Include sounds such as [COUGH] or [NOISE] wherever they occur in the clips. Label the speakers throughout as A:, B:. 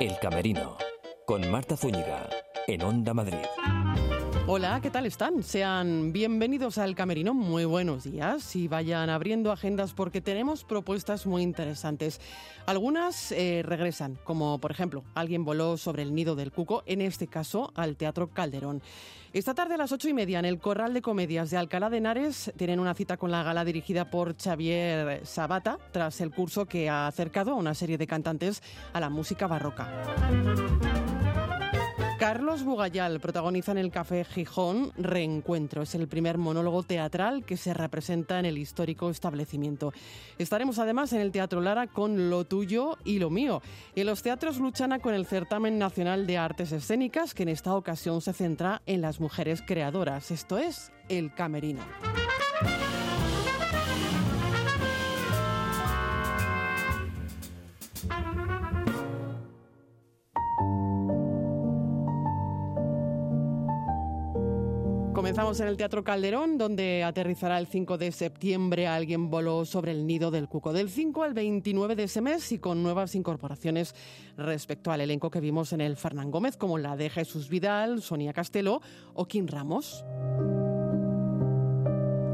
A: El Camerino, con Marta Zúñiga, en Onda Madrid.
B: Hola, ¿qué tal están? Sean bienvenidos al Camerino. Muy buenos días y vayan abriendo agendas porque tenemos propuestas muy interesantes. Algunas eh, regresan, como por ejemplo, alguien voló sobre el nido del cuco, en este caso al Teatro Calderón. Esta tarde a las ocho y media en el Corral de Comedias de Alcalá de Henares tienen una cita con la gala dirigida por Xavier Sabata tras el curso que ha acercado a una serie de cantantes a la música barroca. Carlos Bugayal protagoniza en el Café Gijón Reencuentro. Es el primer monólogo teatral que se representa en el histórico establecimiento. Estaremos además en el Teatro Lara con Lo Tuyo y Lo Mío. En los teatros Luchana con el Certamen Nacional de Artes Escénicas, que en esta ocasión se centra en las mujeres creadoras. Esto es El Camerino. Comenzamos en el Teatro Calderón, donde aterrizará el 5 de septiembre Alguien voló sobre el nido del cuco. Del 5 al 29 de ese mes y con nuevas incorporaciones respecto al elenco que vimos en el Fernán Gómez, como la de Jesús Vidal, Sonia Castelo o Kim Ramos.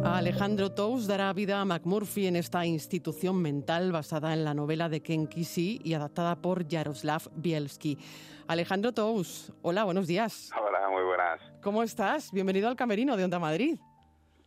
B: Alejandro Tous dará vida a McMurphy en esta institución mental basada en la novela de Ken Kesey y adaptada por Jaroslav Bielski. Alejandro Tous, hola, buenos días.
C: Hola, muy buenas.
B: ¿Cómo estás? Bienvenido al Camerino de Onda Madrid.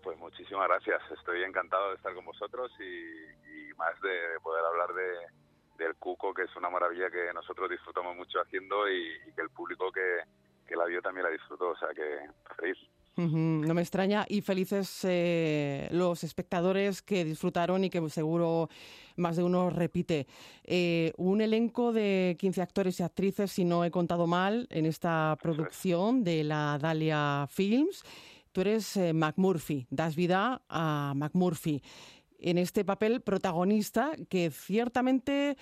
C: Pues muchísimas gracias. Estoy encantado de estar con vosotros y, más de poder hablar de, del Cuco, que es una maravilla que nosotros disfrutamos mucho haciendo y, que el público que, que la vio también la disfrutó. O sea que feliz.
B: No me extraña y felices eh, los espectadores que disfrutaron y que seguro más de uno repite. Eh, un elenco de 15 actores y actrices, si no he contado mal, en esta producción de la Dalia Films. Tú eres eh, McMurphy, das vida a McMurphy en este papel protagonista que ciertamente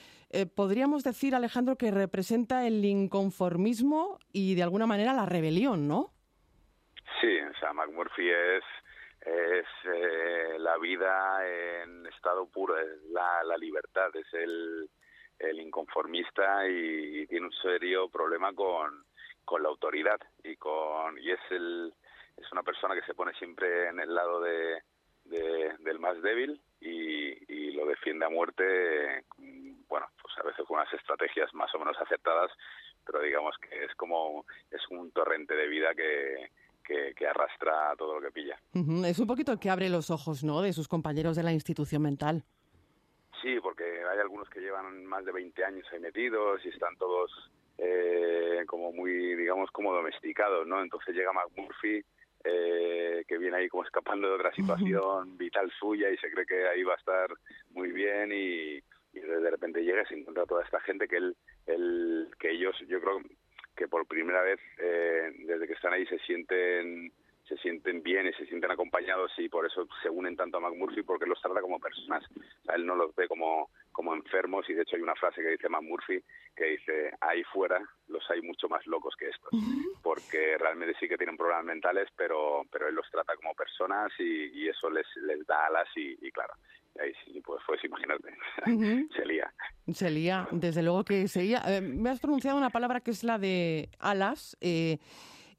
B: podríamos decir, Alejandro, que representa el inconformismo y de alguna manera la rebelión, ¿no?
C: Sí, o sea, McMurphy es, es eh, la vida en estado puro, es la, la libertad, es el, el inconformista y, tiene un serio problema con, con la autoridad y con y es el es una persona que se pone siempre en el lado de, del más débil y, y, lo defiende a muerte bueno pues a veces con unas estrategias más o menos aceptadas pero digamos que es como es un torrente de vida que que, arrastra todo lo que pilla.
B: Es un poquito el que abre los ojos, ¿no?, de sus compañeros de la institución mental.
C: Sí, porque hay algunos que llevan más de 20 años ahí metidos y están todos eh, como muy, digamos, como domesticados, ¿no? Entonces llega McMurphy, eh, que viene ahí como escapando de otra situación vital suya y se cree que ahí va a estar muy bien y, de repente llega y se encuentra toda esta gente que él, él, que ellos, yo creo que por primera vez eh, desde que están ahí se sienten se sienten bien y se sienten acompañados y por eso se unen tanto a McMurphy porque los trata como personas. él no los ve como, como enfermos y de hecho hay una frase que dice McMurphy que dice, ahí fuera los hay mucho más locos que estos, porque realmente sí que tienen problemas mentales, pero, pero él los trata como personas y, eso les, les da alas y, claro, ahí sí, pues puedes imaginarte, [LAUGHS] se lía.
B: Se lía, desde luego que se lía. Eh, me has pronunciado una palabra que es la de alas. Eh,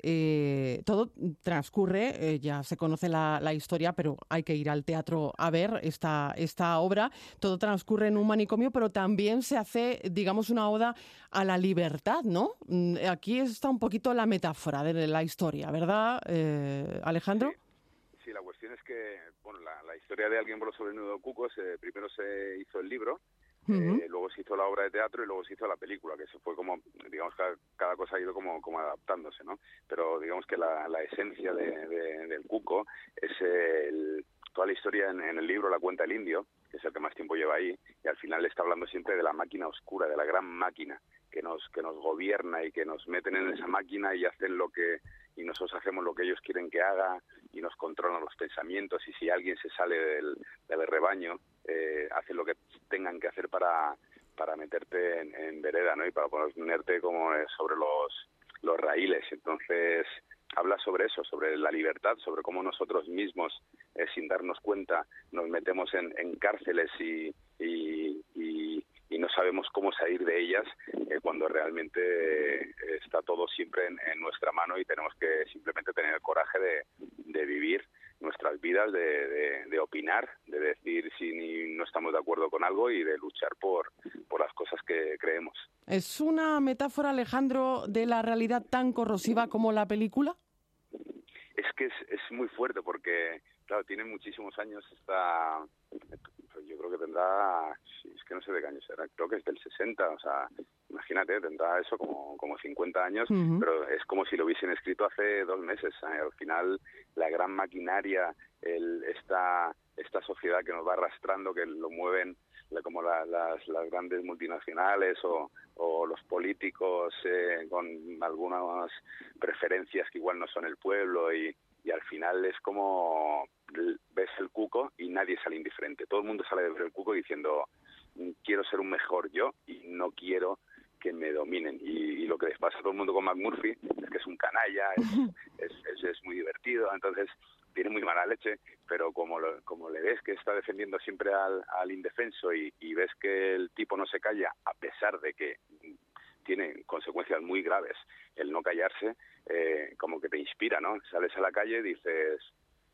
B: eh, todo transcurre, eh, ya se conoce la, historia, pero hay que ir al teatro a ver esta, esta obra. Todo transcurre en un manicomio, pero también se hace, digamos, una oda a la libertad, ¿no? Mm, aquí está un poquito la metáfora de la historia, ¿verdad, eh, Alejandro?
C: Sí. la cuestión es que, historia de Alguien por sobre el nudo cuco, primero se hizo el libro, eh, luego se hizo la obra de teatro y luego se hizo la película, que se fue como, digamos, cada, cada cosa ha ido como, como adaptándose, ¿no? Pero digamos que la, la esencia de, del Cuco es el, toda la historia en, el libro la cuenta el indio, que es el que más tiempo lleva ahí, y al final le está hablando siempre de la máquina oscura, de la gran máquina que nos, que nos gobierna y que nos meten en esa máquina y hacen lo que, y nosotros hacemos lo que ellos quieren que haga y nos controlan los pensamientos y si alguien se sale del, del rebaño, eh, hacen lo que tengan que hacer para, para meterte en, vereda, ¿no? Y para ponerte como sobre los, los raíles. Entonces, habla sobre eso, sobre la libertad, sobre cómo nosotros mismos, eh, sin darnos cuenta, nos metemos en, cárceles y, y, no sabemos cómo salir de ellas eh, cuando realmente está todo siempre en, nuestra mano y tenemos que simplemente tener el coraje de, vivir nuestras vidas, de, opinar, de decir si no estamos de acuerdo con algo y de luchar por, por las cosas que creemos.
B: ¿Es una metáfora, Alejandro, de la realidad tan corrosiva como la película?
C: Es que es, es muy fuerte porque, claro, tiene muchísimos años esta yo creo que tendrá, es que no sé de qué año será, creo que es del 60, o sea, imagínate, tendrá eso como, como 50 años, pero es como si lo hubiesen escrito hace dos meses. ¿eh? Al final, la gran maquinaria, el, esta, esta sociedad que nos va arrastrando, que lo mueven como las, las grandes multinacionales o, o los políticos eh, con algunas preferencias que igual no son el pueblo y, y al final es como ves el cuco y nadie sale indiferente. Todo el mundo sale de ver el cuco diciendo quiero ser un mejor yo y no quiero que me dominen. Y, lo que les pasa a todo el mundo con McMurphy es que es un canalla, es, es, muy divertido, entonces tiene muy mala leche, pero como, como le ves que está defendiendo siempre al, al indefenso y, y ves que el tipo no se calla a pesar de que tiene consecuencias muy graves el no callarse, eh, como que te inspira, ¿no? Sales a la calle y dices,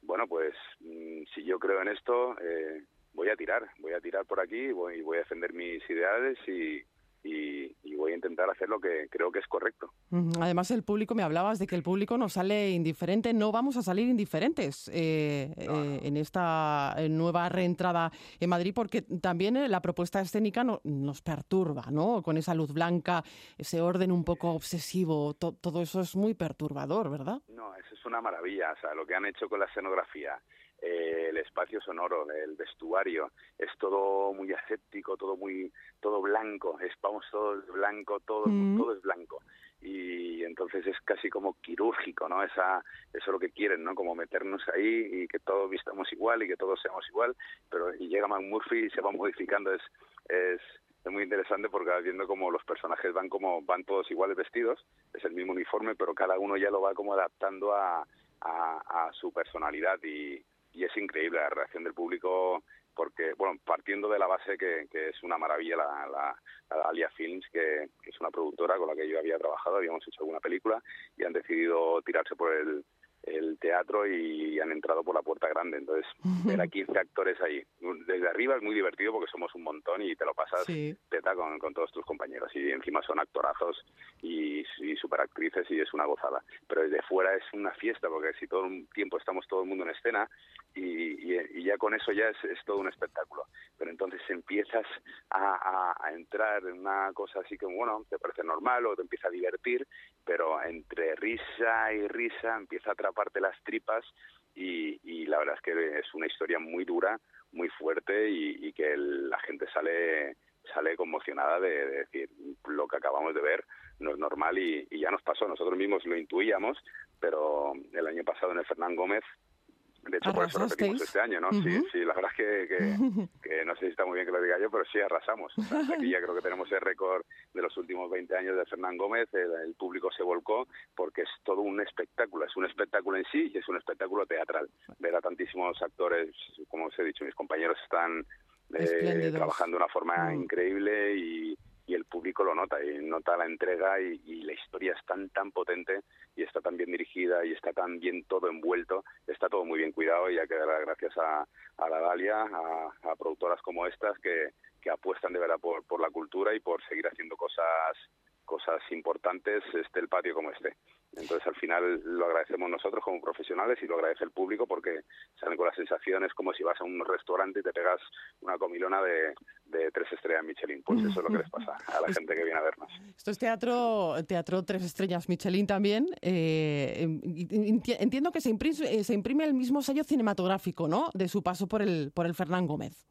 C: bueno, pues mm, si yo creo en esto, eh, voy a tirar, voy a tirar por aquí, voy, voy a defender mis ideales y, y, voy a intentar hacer lo que creo que es correcto.
B: Además, el público, me hablabas de que el público no sale indiferente, no vamos a salir indiferentes eh, eh, en esta nueva reentrada en Madrid, porque también eh, la propuesta escénica nos perturba, ¿no? Con esa luz blanca, ese orden un poco obsesivo, todo eso es muy perturbador, ¿verdad?
C: No, eso es una maravilla, o sea, lo que han hecho con la escenografía eh, el espacio sonoro, el vestuario, es todo muy aséptico, todo muy, todo blanco, es, vamos todo blanco, todo, mm. todo es blanco. Y entonces es casi como quirúrgico, ¿no? Esa, eso es lo que quieren, ¿no? Como meternos ahí y que todos vistamos igual y que todos seamos igual, pero y llega Murphy y se va modificando, es, es, es muy interesante porque vas viendo como los personajes van como van todos iguales vestidos, es el mismo uniforme, pero cada uno ya lo va como adaptando a, a, a su personalidad y, y es increíble la reacción del público porque, bueno, partiendo de la base que, que es una maravilla la, la, Alia Films, que, que, es una productora con la que yo había trabajado, habíamos hecho alguna película y han decidido tirarse por el, el teatro y han entrado por la puerta grande. Entonces, ver a 15 actores ahí. Desde arriba es muy divertido porque somos un montón y te lo pasas teta con, con, todos tus compañeros. Y encima son actorazos y, y superactrices y es una gozada. Pero desde fuera es una fiesta porque si todo el tiempo estamos todo el mundo en escena y, y, ya con eso ya es, es, todo un espectáculo. Pero entonces empiezas a, a, a entrar en una cosa así que, bueno, te parece normal o te empieza a divertir, pero entre risa y risa empieza a atraparte las tripas y, y la verdad es que es una historia muy dura, muy fuerte y, que la gente sale sale conmocionada de, decir lo que acabamos de ver no es normal y, y, ya nos pasó, nosotros mismos lo intuíamos, pero el año pasado en el Fernán Gómez de hecho, por eso repetimos este año, ¿no? Sí, sí, la verdad es que, [LAUGHS] que, no sé si está muy bien que lo diga yo, pero sí arrasamos. Aquí ya creo que tenemos el récord de los últimos 20 años de Fernán Gómez, el, público se volcó porque es todo un espectáculo, es un espectáculo en sí y es un espectáculo teatral. Ver a tantísimos actores, como os he dicho, mis compañeros están eh, trabajando de una forma mm. increíble y, y el público lo nota y nota la entrega y, la historia es tan tan potente y está tan bien dirigida y está tan bien todo envuelto, está todo muy bien cuidado y hay que dar gracias a, a la Dalia, a, a, productoras como estas que, que apuestan de verdad por, por la cultura y por seguir haciendo cosas cosas importantes, esté el patio como esté. Entonces, al final lo agradecemos nosotros como profesionales y lo agradece el público porque salen con las sensaciones como si vas a un restaurante y te pegas una comilona de, de tres estrellas Michelin. Pues eso es lo que les pasa a la gente que viene a vernos.
B: Esto es teatro, teatro tres estrellas Michelin también. Eh, entiendo que se imprime, se imprime el mismo sello cinematográfico, ¿no? De su paso por el, por el Fernán Gómez.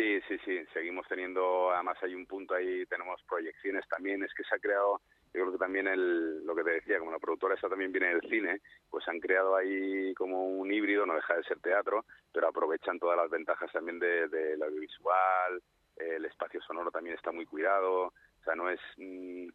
C: Sí, sí, sí, seguimos teniendo, además hay un punto ahí, tenemos proyecciones también, es que se ha creado, yo creo que también el, lo que te decía, como la productora esa también viene del cine, pues han creado ahí como un híbrido, no deja de ser teatro, pero aprovechan todas las ventajas también del de, audiovisual, el espacio sonoro también está muy cuidado, o sea, no es... Mm,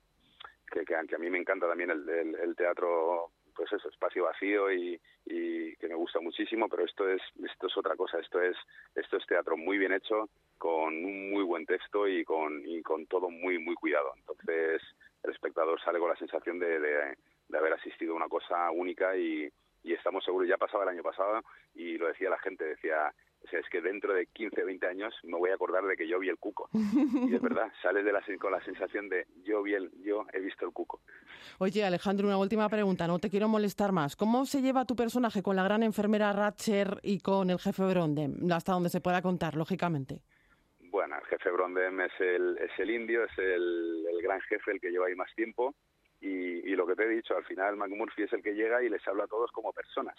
C: que, que, a mí me encanta también el, el, teatro pues eso, espacio vacío y, que me gusta muchísimo, pero esto es, esto es otra cosa, esto es, esto es teatro muy bien hecho, con un muy buen texto y con, y con todo muy, muy cuidado. Entonces, el espectador sale con la sensación de, de, de haber asistido a una cosa única y, y estamos seguros, ya pasaba el año pasado y lo decía la gente, decía, o sea, es que dentro de 15, 20 años me voy a acordar de que yo vi el cuco. [LAUGHS] Y es verdad, sales de la, con la sensación de yo vi el, yo he visto el cuco.
B: Oye, Alejandro, una última pregunta, no te quiero molestar más. ¿Cómo se lleva tu personaje con la gran enfermera Ratcher y con el jefe Brondem? Hasta donde se pueda contar, lógicamente.
C: Bueno, el jefe Brondem es el, es el indio, es el, el gran jefe, el que lleva ahí más tiempo. Y, y, lo que te he dicho, al final McMurphy es el que llega y les habla a todos como personas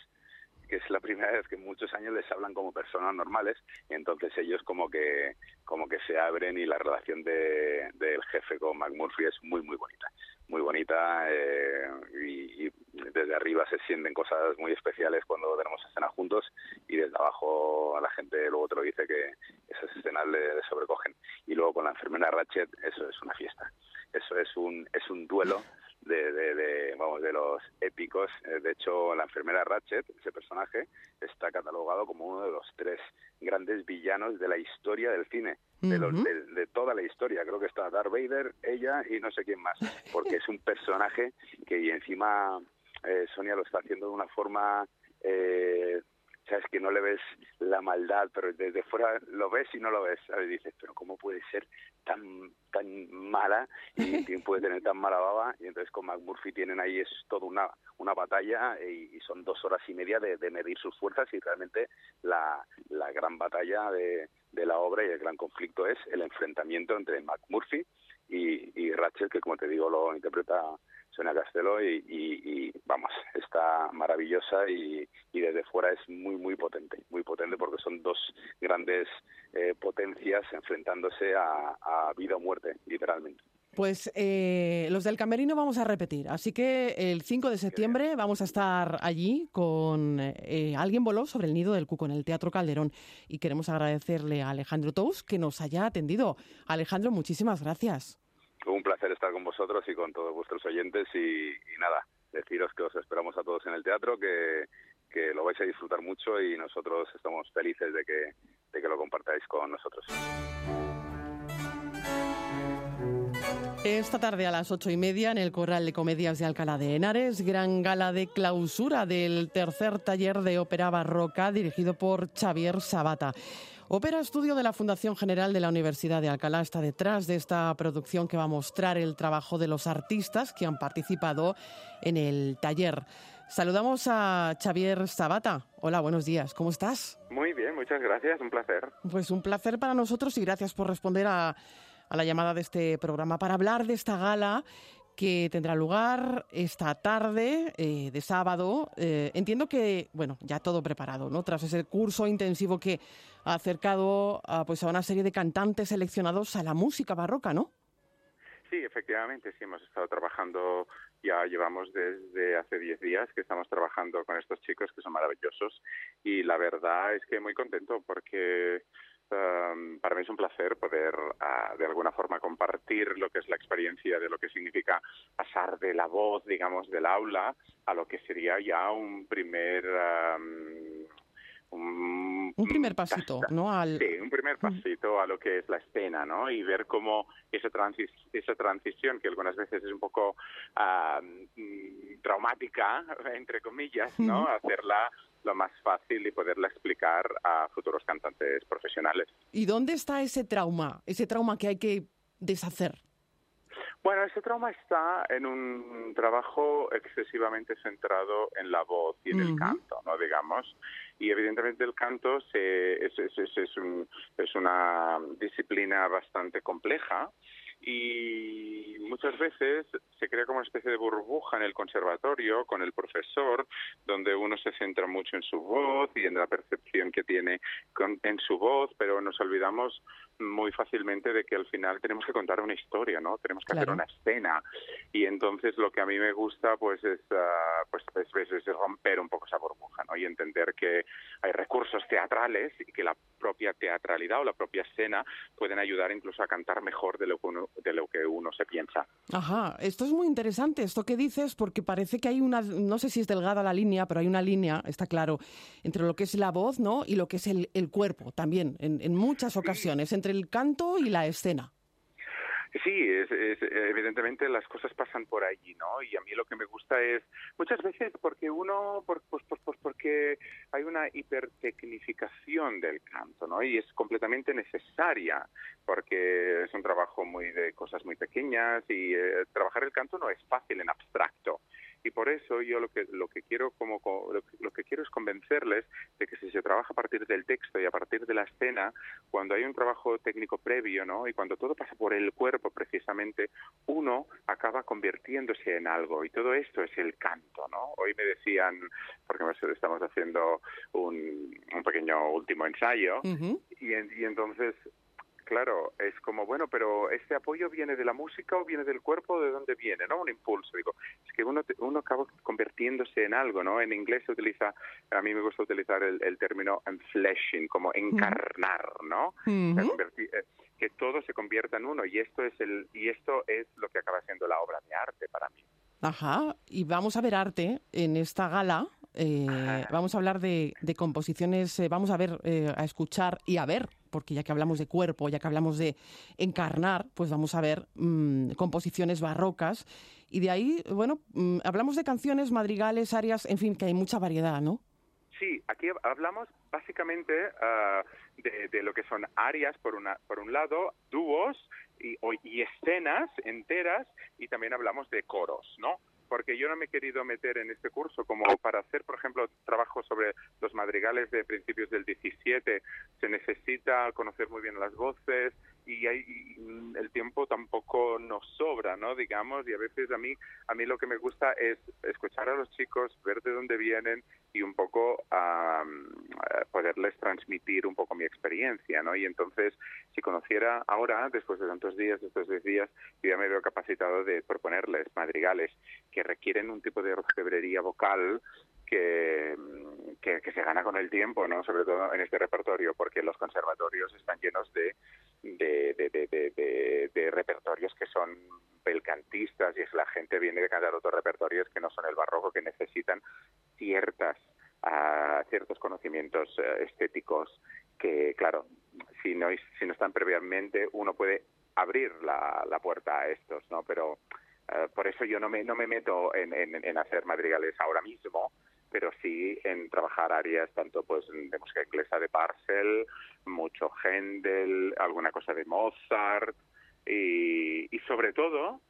C: que es la primera vez que muchos años les hablan como personas normales y entonces ellos como que como que se abren y la relación de, del jefe con McMurphy es muy muy bonita muy bonita eh, y, y, desde arriba se sienten cosas muy especiales cuando tenemos escenas juntos y desde abajo la gente luego te lo dice que esas escenas le, le sobrecogen. Y luego con la enfermera Ratchet eso es una fiesta. Eso es un es un duelo de, de, de, vamos, de los épicos. Eh, de hecho, la enfermera Ratchet, ese personaje, está catalogado como uno de los tres grandes villanos de la historia del cine, de, los, de, de toda la historia. Creo que está Darth Vader, ella y no sé quién más, porque es un personaje que y encima eh, Sonia lo está haciendo de una forma... Eh, sabes que no le ves la maldad, pero desde fuera lo ves y no lo ves, ¿sabes? dices, pero ¿cómo puede ser tan tan mala y [LAUGHS] puede tener tan mala baba? Y entonces con McMurphy tienen ahí es toda una, una batalla y, y son dos horas y media de, de, medir sus fuerzas y realmente la, la gran batalla de, de la obra y el gran conflicto es el enfrentamiento entre McMurphy y, y Rachel, que como te digo lo interpreta Sonia Castelo y, y, y, vamos, está maravillosa y, y, desde fuera es muy, muy potente, muy potente porque son dos grandes eh, potencias enfrentándose a, a, vida o muerte, literalmente.
B: Pues eh, los del Camerino vamos a repetir, así que el 5 de septiembre vamos a estar allí con eh, Alguien voló sobre el nido del cuco en el Teatro Calderón y queremos agradecerle a Alejandro Tous que nos haya atendido. Alejandro, muchísimas gracias
C: un placer estar con vosotros y con todos vuestros oyentes y, nada, deciros que os esperamos a todos en el teatro, que, que lo vais a disfrutar mucho y nosotros estamos felices de que, de que lo compartáis con nosotros.
B: Esta tarde a las ocho y media en el Corral de Comedias de Alcalá de Henares, gran gala de clausura del tercer taller de ópera barroca dirigido por Xavier Sabata. Ópera Estudio de la Fundación General de la Universidad de Alcalá está detrás de esta producción que va a mostrar el trabajo de los artistas que han participado en el taller. Saludamos a Xavier Sabata. Hola, buenos días. ¿Cómo estás?
D: Muy bien, muchas gracias. Un placer.
B: Pues un placer para nosotros y gracias por responder a, a la llamada de este programa para hablar de esta gala que tendrá lugar esta tarde eh, de sábado. Eh, entiendo que, bueno, ya todo preparado, ¿no? Tras ese curso intensivo que ha acercado a, pues, a una serie de cantantes seleccionados a la música barroca, ¿no?
D: Sí, efectivamente, sí, hemos estado trabajando, ya llevamos desde hace 10 días que estamos trabajando con estos chicos que son maravillosos y la verdad es que muy contento porque Um, para mí es un placer poder, uh, de alguna forma, compartir lo que es la experiencia de lo que significa pasar de la voz, digamos, del aula a lo que sería ya un primer... Um,
B: un, un, primer pasito, ¿no? Al...
D: Sí, un primer pasito a lo que es la escena, ¿no? Y ver cómo esa, transis esa transición, que algunas veces es un poco uh, traumática, [LAUGHS] entre comillas, ¿no? Hacerla lo más fácil y poderla explicar a futuros cantantes profesionales.
B: ¿Y dónde está ese trauma? Ese trauma que hay que deshacer.
D: Bueno, ese trauma está en un trabajo excesivamente centrado en la voz y en uh -huh. el canto, ¿no? Digamos. Y evidentemente el canto se, es, es, es, un, es una disciplina bastante compleja y muchas veces se crea como una especie de burbuja en el conservatorio con el profesor, donde uno se centra mucho en su voz y en la percepción que tiene con, en su voz, pero nos olvidamos muy fácilmente de que al final tenemos que contar una historia, ¿no? Tenemos que hacer una escena y entonces lo que a mí me gusta pues es uh, pues es, es, romper un poco esa burbuja, ¿no? Y entender que hay recursos teatrales y que la propia teatralidad o la propia escena pueden ayudar incluso a cantar mejor de lo que uno, de lo que uno se piensa.
B: Ajá, esto es muy interesante esto que dices porque parece que hay una no sé si es delgada la línea, pero hay una línea, está claro, entre lo que es la voz, ¿no? y lo que es el, el cuerpo también en, en muchas ocasiones entre el canto y la escena.
D: Sí, es, evidentemente las cosas pasan por allí, ¿no? Y a mí lo que me gusta es muchas veces porque uno, por, pues, pues, pues porque hay una hipertecnificación del canto, ¿no? Y es completamente necesaria porque es un trabajo muy de cosas muy pequeñas y eh, trabajar el canto no es fácil en abstracto y por eso yo lo que lo que quiero como lo que, quiero es convencerles de que si se trabaja a partir del texto y a partir de la escena cuando hay un trabajo técnico previo no y cuando todo pasa por el cuerpo precisamente uno acaba convirtiéndose en algo. Y todo esto es el canto no hoy me decían porque estamos haciendo un, un pequeño último ensayo y, y entonces claro, es como, bueno, pero ¿este apoyo viene de la música o viene del cuerpo o de dónde viene? ¿no? Un impulso, digo. Es que uno, uno acaba convirtiéndose en algo, ¿no? En inglés se utiliza, a mí me gusta utilizar el, el término enfleshing, como encarnar, ¿no? Eh, que todo se convierta en uno y esto es el y esto es lo que acaba siendo la obra de arte para mí.
B: Ajá, y vamos a ver arte en esta gala. Eh, vamos a hablar de, de composiciones, eh, vamos a ver, eh, a escuchar y a ver porque ya que hablamos de cuerpo, ya que hablamos de encarnar, pues vamos a ver mm, composiciones barrocas. Y de ahí, bueno, mm, hablamos de canciones, madrigales, arias, en fin, que hay mucha variedad, ¿no?
D: Sí, aquí hablamos básicamente ah, de, lo que son arias por, una, por un lado, dúos y, y escenas enteras, y también hablamos de coros, ¿no? Porque yo no me he querido meter en este curso como para hacer, por ejemplo, trabajo sobre los madrigales de principios del 17. Se necesita conocer muy bien las voces y, hay, el tiempo tampoco nos sobra, ¿no? Digamos, y a veces a mí, a mí lo que me gusta es escuchar a los chicos, ver de dónde vienen y un poco poderles transmitir un poco mi experiencia, ¿no? Y entonces, si conociera ahora, después de tantos días, estos 10 días, yo ya me veo capacitado de proponerles madrigales que requieren un tipo de orfebrería vocal que, que, se gana con el tiempo, ¿no? Sobre todo en este repertorio, porque los conservatorios están llenos de, de, de, de, repertorios que son belcantistas y es la gente viene de cantar otros repertorios que no son el barroco, que necesitan ciertas uh, ciertos conocimientos uh, estéticos que, claro, si no, si no están previamente, uno puede abrir la, la puerta a estos, ¿no? Pero eh, por eso yo no me, no me meto en, en, hacer madrigales ahora mismo, pero sí en trabajar áreas tanto pues de música inglesa de Parcel, mucho Händel, alguna cosa de Mozart y, y sobre todo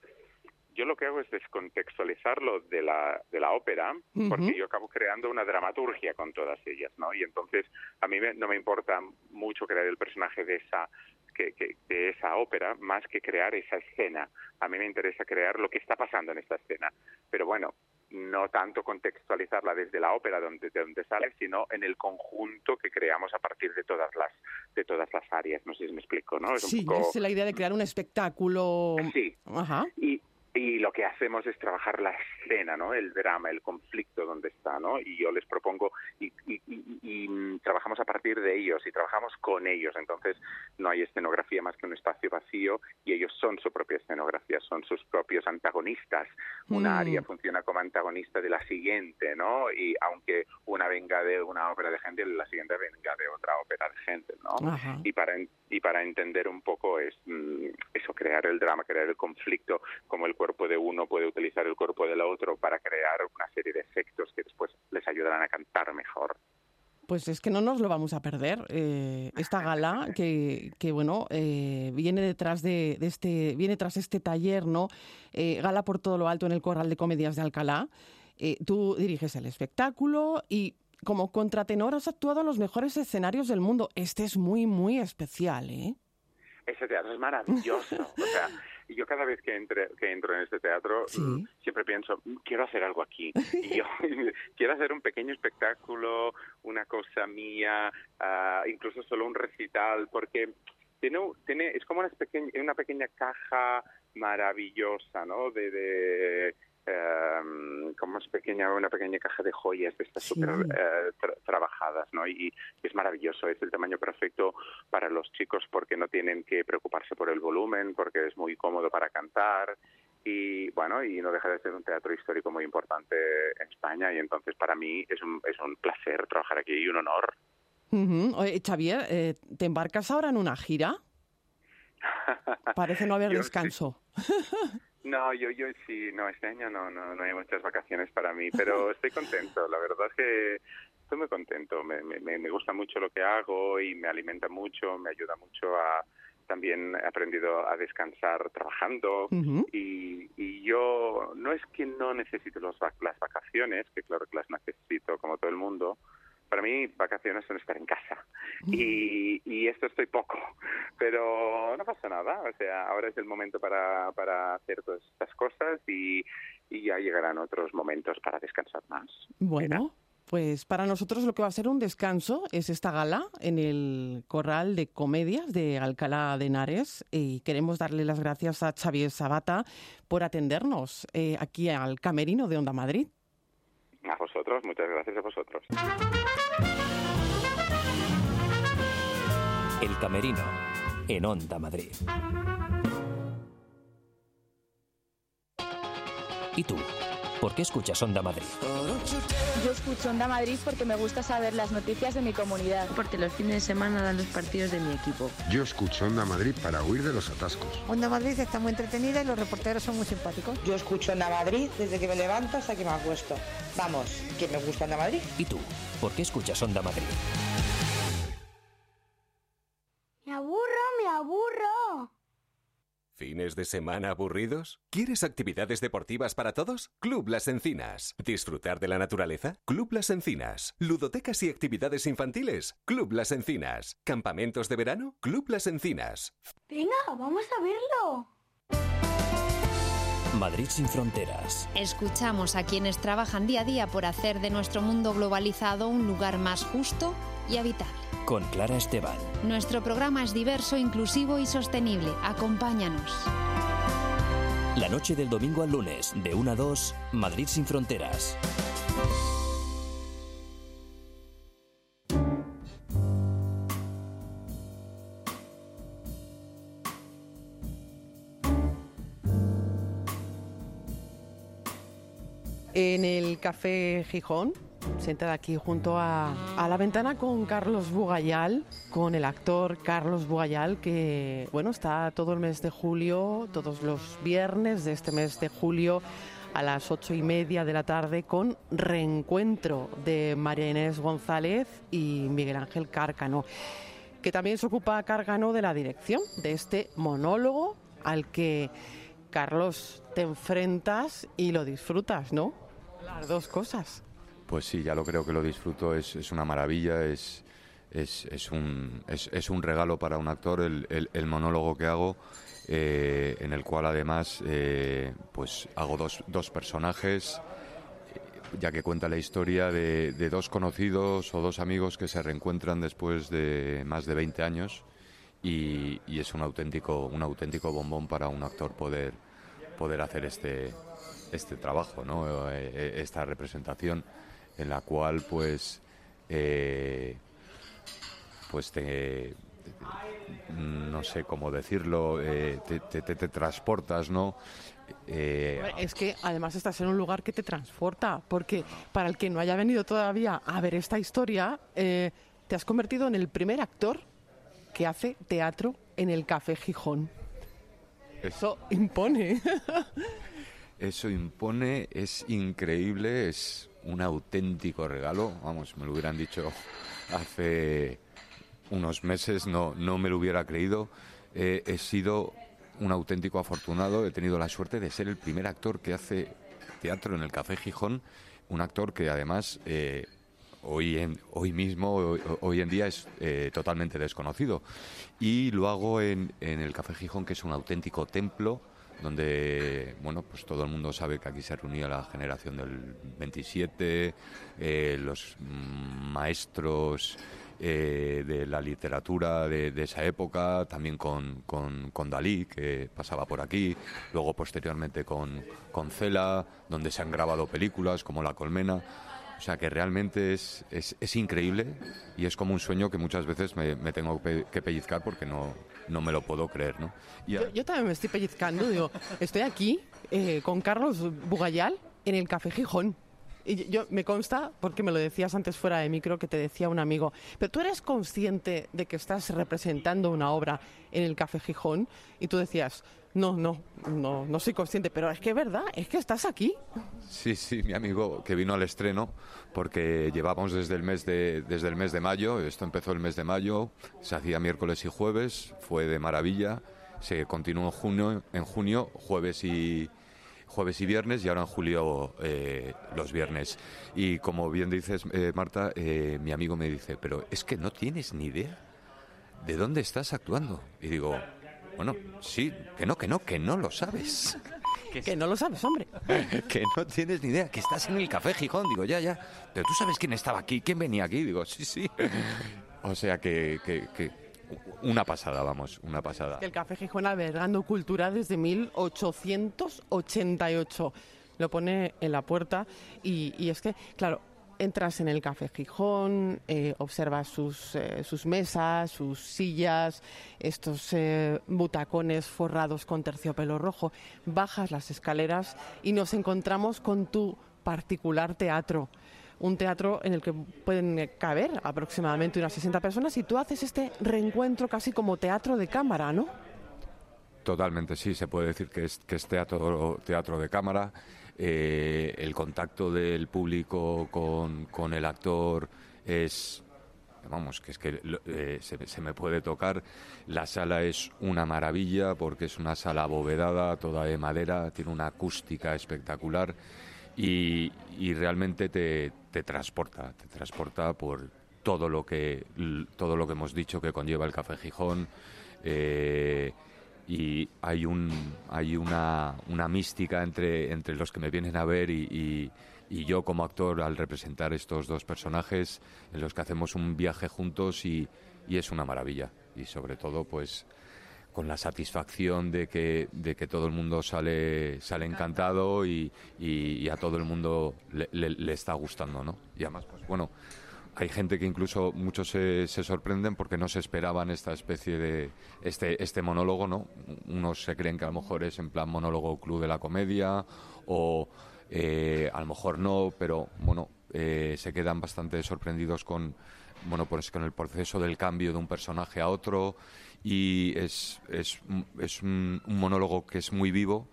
D: yo lo que hago es descontextualizarlo de la, de la ópera, porque yo acabo creando una dramaturgia con todas ellas, ¿no? Y entonces a mí no me importa mucho crear el personaje de esa que, de esa ópera más que crear esa escena. A mí me interesa crear lo que está pasando en esta escena. Pero bueno, no tanto contextualizarla desde la ópera donde, de donde sale, sino en el conjunto que creamos a partir de todas las de todas las áreas. No sé si me explico, ¿no?
B: Es sí, es la idea de crear un espectáculo.
D: Sí. Ajá. Y, y lo que hacemos es trabajar la escena, ¿no? El drama, el conflicto donde está, ¿no? Y yo les propongo y, y, y, mm, trabajamos a partir de ellos y trabajamos con ellos. Entonces no hay escenografía más que un espacio vacío y ellos son su propia escenografía, son sus propios antagonistas. Una mm. área funciona como antagonista de la siguiente, ¿no? Y aunque una venga de una ópera de gente, la siguiente venga de otra ópera de gente, ¿no? Y para y para entender un poco es mm, eso, crear el drama, crear el conflicto, como el cuerpo de uno puede utilizar el cuerpo del otro para crear una serie de efectos que después les ayudarán a cantar mejor.
B: Pues es que no nos lo vamos a perder. Eh, esta gala que, que bueno, eh, viene detrás de, este, viene tras este taller, ¿no? Eh, gala por todo lo alto en el Corral de Comedias de Alcalá. tú diriges el espectáculo y como contratenor has actuado en los mejores escenarios del mundo. Este es muy, muy especial, ¿eh?
D: Ese teatro es maravilloso. o sea, yo cada vez que, entre, que entro en este teatro mm, siempre pienso, mm, quiero hacer algo aquí. [LAUGHS] Y yo [LAUGHS] quiero hacer un pequeño espectáculo, una cosa mía, uh, incluso solo un recital, porque tiene, tiene, es como una pequeña, una pequeña caja maravillosa, ¿no? De, em, como es pequeña, una pequeña caja de joyas de estas súper eh, trabajadas, ¿no? Y, es maravilloso, es el tamaño perfecto para los chicos porque no tienen que preocuparse por el volumen, porque es muy cómodo para cantar y bueno, y no deja de ser un teatro histórico muy importante en España y entonces para mí es un, es un placer trabajar aquí y un honor.
B: Oye, Xavier, eh, ¿te embarcas ahora en una gira? [LAUGHS] Parece no haber descanso. [LAUGHS]
D: No, yo, yo sí, no, este año no, no, no hay muchas vacaciones para mí, pero [LAUGHS] estoy contento, la verdad es que estoy muy contento, me, me, me gusta mucho lo que hago y me alimenta mucho, me ayuda mucho a, también he aprendido a descansar trabajando y, y, yo no es que no necesite los, las vacaciones, que claro que las necesito como todo el mundo, para mí vacaciones son estar en casa y, y esto estoy poco, pero no pasa nada, o sea, ahora es el momento para, para hacer todas estas cosas y, y ya llegarán otros momentos para descansar más.
B: Bueno. Pues para nosotros lo que va a ser un descanso es esta gala en el Corral de Comedias de Alcalá de Henares y queremos darle las gracias a Xavier Sabata por atendernos eh, aquí al Camerino de Onda Madrid.
D: A vosotros, muchas gracias a vosotros.
A: El Camerino en Onda Madrid. ¿Y tú? ¿Por qué escuchas Onda Madrid?
E: Yo escucho Onda Madrid porque me gusta saber las noticias de mi comunidad.
F: Porque los fines de semana dan los partidos de mi equipo.
G: Yo escucho Onda Madrid para huir de los atascos.
H: Onda Madrid está muy entretenida y los reporteros son muy simpáticos.
I: Yo escucho Onda Madrid desde que me levanto hasta que me acuesto. Vamos, que me gusta Onda Madrid.
A: ¿Y tú? ¿Por qué escuchas Onda Madrid?
J: Me aburro, me aburro.
K: ¿Fines de semana aburridos? ¿Quieres actividades deportivas para todos? Club Las Encinas. ¿Disfrutar de la naturaleza? Club Las Encinas. ¿Ludotecas y actividades infantiles? Club Las Encinas. ¿Campamentos de verano? Club Las Encinas.
J: Venga, vamos a verlo.
A: Madrid sin fronteras.
L: Escuchamos a quienes trabajan día a día por hacer de nuestro mundo globalizado un lugar más justo y habitable.
A: Con Clara Esteban.
L: Nuestro programa es diverso, inclusivo y sostenible. Acompáñanos.
A: La noche del domingo al lunes, de 1 a 2, Madrid sin fronteras.
B: En el Café Gijón sentada aquí junto a, la ventana con Carlos Bugayal, con el actor Carlos Bugayal, que bueno, está todo el mes de julio, todos los viernes de este mes de julio a las ocho y media de la tarde con Reencuentro de María Inés González y Miguel Ángel Cárcano, que también se ocupa Cárcano de la dirección de este monólogo al que Carlos te enfrentas y lo disfrutas, ¿no? Las dos cosas.
M: Pues sí, ya lo creo que lo disfruto, es, es una maravilla, es, es, es, un, es, un regalo para un actor el, el, monólogo que hago, eh, en el cual además eh, pues hago dos, dos personajes, ya que cuenta la historia de, de, dos conocidos o dos amigos que se reencuentran después de más de 20 años y, y es un auténtico, un auténtico bombón para un actor poder, poder hacer este, este trabajo, ¿no? Eh, esta representación en la cual pues eh, pues te, no sé cómo decirlo eh, te, te, transportas no
B: eh, es que además estás en un lugar que te transporta porque para el que no haya venido todavía a ver esta historia te has convertido en el primer actor que hace teatro en el Café Gijón. Eso impone. [LAUGHS]
M: Eso impone es increíble es un auténtico regalo. Vamos, me lo hubieran dicho hace unos meses, no, no me lo hubiera creído. Eh, he sido un auténtico afortunado, he tenido la suerte de ser el primer actor que hace teatro en el Café Gijón, un actor que además eh, hoy, en, hoy mismo, hoy, en día es eh, totalmente desconocido. Y lo hago en, en el Café Gijón, que es un auténtico templo donde bueno pues todo el mundo sabe que aquí se reunía la generación del 27 eh, los maestros eh, de la literatura de, esa época, también con, con, Dalí, que pasaba por aquí, luego posteriormente con, con Cela, donde se han grabado películas como La Colmena. O sea que realmente es, es, increíble y es como un sueño que muchas veces me, tengo que pellizcar porque no, no me lo puedo creer, ¿no?
B: yo, también me estoy pellizcando, digo, estoy aquí eh, con Carlos Bugayal en el Café Gijón. Y yo me consta, porque me lo decías antes fuera de micro, que te decía un amigo, pero tú eres consciente de que estás representando una obra en el Café Gijón y tú decías, no, no, no, no soy consciente, pero es que es verdad, es que estás aquí.
M: Sí, sí, mi amigo que vino al estreno, porque llevamos desde el mes de, desde el mes de mayo, esto empezó el mes de mayo, se hacía miércoles y jueves, fue de maravilla, se continuó en junio, en junio jueves y jueves y viernes y ahora en julio eh, los viernes. Y como bien dices, eh, Marta, eh, mi amigo me dice, pero es que no tienes ni idea de dónde estás actuando. Y digo, bueno, sí, que no, que no, que no lo sabes.
B: Que, no lo sabes, hombre. [LAUGHS]
M: que no tienes ni idea, que estás en el Café Gijón. Digo, ya, ya. Pero tú sabes quién estaba aquí, quién venía aquí. Digo, sí, sí. o sea que, que, una pasada, vamos, una pasada.
B: El Café Gijón albergando cultura desde 1888. Lo pone en la puerta y, y es que, claro, entras en el Café Gijón, eh, observas sus, eh, sus, mesas, sus sillas, estos eh, butacones forrados con terciopelo rojo, bajas las escaleras y nos encontramos con tu particular teatro. Un teatro en el que pueden caber aproximadamente unas 60 personas y tú haces este reencuentro casi como teatro de cámara, ¿no?
M: Totalmente, sí, se puede decir que es, que es teatro, teatro de cámara. Eh, el contacto del público con, el actor es vamos, que es que eh, se, me puede tocar. La sala es una maravilla porque es una sala abovedada, toda de madera, tiene una acústica espectacular y, realmente te, transporta, te transporta por todo lo que todo lo que hemos dicho que conlleva el Café Gijón. Eh, y hay un hay una, una mística entre, entre los que me vienen a ver y, y, yo como actor al representar estos dos personajes en los que hacemos un viaje juntos y, y es una maravilla y sobre todo pues con la satisfacción de que, de que todo el mundo sale, sale encantado y, y, a todo el mundo le, le, le, está gustando, ¿no? Y además, pues bueno, hay gente que incluso muchos se, se, sorprenden porque no se esperaban esta especie de este este monólogo no unos se creen que a lo mejor es en plan monólogo club de la comedia o eh, a lo mejor no pero bueno eh, se quedan bastante sorprendidos con bueno pues con el proceso del cambio de un personaje a otro y es es, es un monólogo que es muy vivo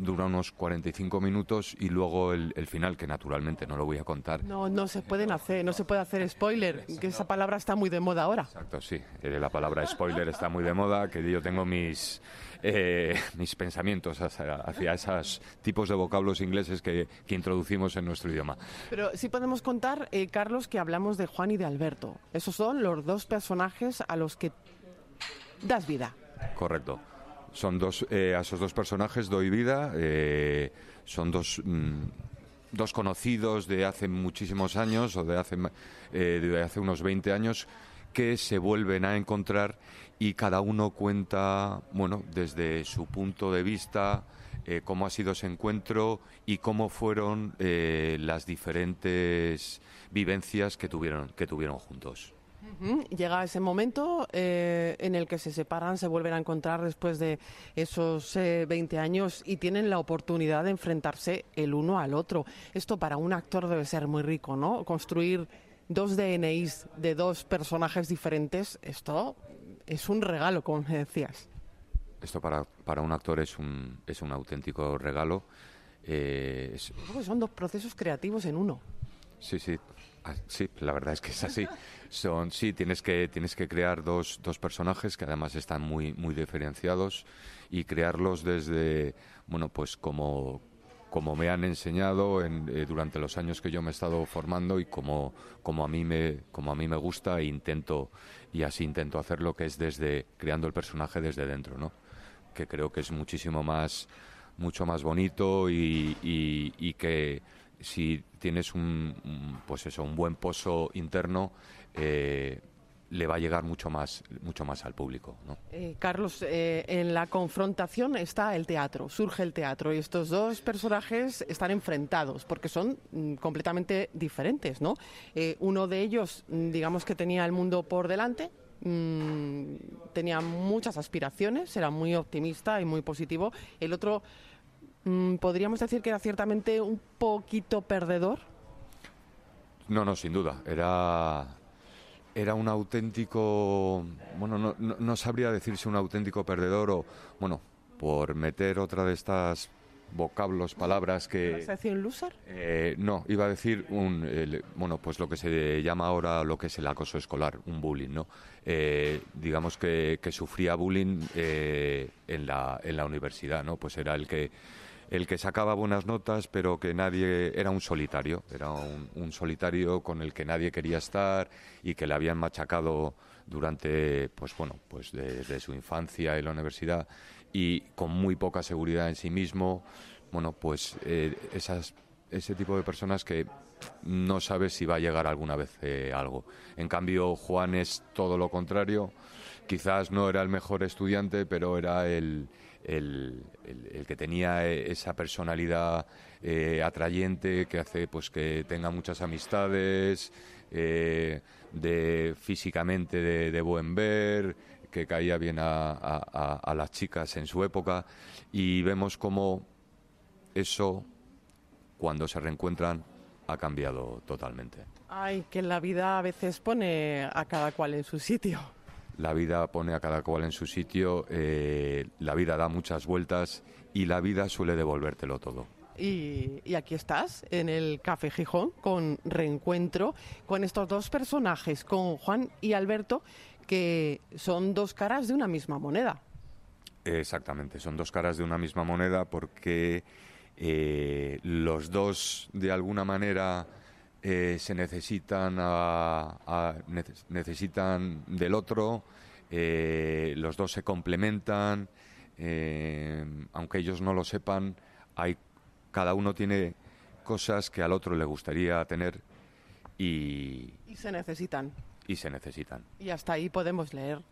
M: dura unos 45 minutos y luego el, final, que naturalmente no lo voy a contar.
B: No, no se pueden hacer, no se puede hacer spoiler, que esa palabra está muy de moda ahora.
M: Exacto, sí, eh, la palabra spoiler está muy de moda, que yo tengo mis, eh, mis pensamientos hacia, esos tipos de vocablos ingleses que, introducimos en nuestro idioma.
B: Pero sí podemos contar, eh, Carlos, que hablamos de Juan y de Alberto. Esos son los dos personajes a los que das vida.
M: Correcto. Son dos, eh, a esos dos personajes doy vida. Eh, son dos, mm, dos conocidos de hace muchísimos años o de hace, eh, de hace unos 20 años que se vuelven a encontrar y cada uno cuenta, bueno, desde su punto de vista, cómo ha sido ese encuentro y cómo fueron las diferentes vivencias que tuvieron, que tuvieron juntos.
B: Llega ese momento eh, en el que se separan, se vuelven a encontrar después de esos 20 eh, años y tienen la oportunidad de enfrentarse el uno al otro. Esto para un actor debe ser muy rico, ¿no? Construir dos DNIs de dos personajes diferentes, esto es un regalo, como me decías.
M: Esto para, para un actor es un, es un auténtico regalo.
B: Eh, son dos procesos creativos en uno.
M: Sí, sí, Ah, sí, la verdad es que es así. Son, sí, tienes que, tienes que crear dos, dos personajes que además están muy, muy diferenciados y crearlos desde, bueno, pues como, como me han enseñado en, eh, durante los años que yo me he estado formando y como, como, a mí me, como a mí me gusta e intento, y así intento hacerlo, que es desde, creando el personaje desde dentro, ¿no? Que creo que es muchísimo más, mucho más bonito y, y que si tienes un, pues eso, un buen pozo interno, eh, le va a llegar mucho más, mucho más al público. ¿no?
B: Eh, Carlos, eh, en la confrontación está el teatro, surge el teatro y estos dos personajes están enfrentados porque son mm, completamente diferentes, ¿no? Uno de ellos, mm, digamos que tenía el mundo por delante, mm, tenía muchas aspiraciones, era muy optimista y muy positivo. El otro, podríamos decir que era ciertamente un poquito perdedor.
M: No, no, sin duda. Era era un auténtico, bueno, no, no, sabría decirse un auténtico perdedor o, bueno, por meter otra de estas vocablos, palabras que...
B: ¿Vas a decir un loser?
M: Eh, no, iba a decir un, bueno, pues lo que se llama ahora lo que es el acoso escolar, un bullying, ¿no? Eh, digamos que, que, sufría bullying eh, en, la, en la universidad, ¿no? Pues era el que el que sacaba buenas notas, pero que nadie era un solitario, era un, solitario con el que nadie quería estar y que le habían machacado durante, pues bueno, pues desde su infancia y la universidad y con muy poca seguridad en sí mismo, bueno, pues eh, esas, ese tipo de personas que no sabes si va a llegar alguna vez eh, algo. En cambio, Juan es todo lo contrario. Quizás no era el mejor estudiante, pero era el, el, que tenía e, esa personalidad eh, atrayente que hace pues que tenga muchas amistades, eh, de físicamente de, buen ver, que caía bien a, las chicas en su época y vemos cómo eso cuando se reencuentran ha cambiado totalmente.
B: Ay, que la vida a veces pone a cada cual en su sitio
M: la vida pone a cada cual en su sitio, eh, la vida da muchas vueltas y la vida suele devolvértelo todo.
B: Y, aquí estás, en el Café Gijón, con reencuentro con estos dos personajes, con Juan y Alberto, que son dos caras de una misma moneda.
M: Exactamente, son dos caras de una misma moneda porque eh, los dos, de alguna manera, eh, se necesitan, necesitan del otro, eh, los dos se complementan, eh, aunque ellos no lo sepan, hay, cada uno tiene cosas que al otro le gustaría tener y...
B: Y se necesitan.
M: Y se necesitan.
B: Y hasta ahí podemos leer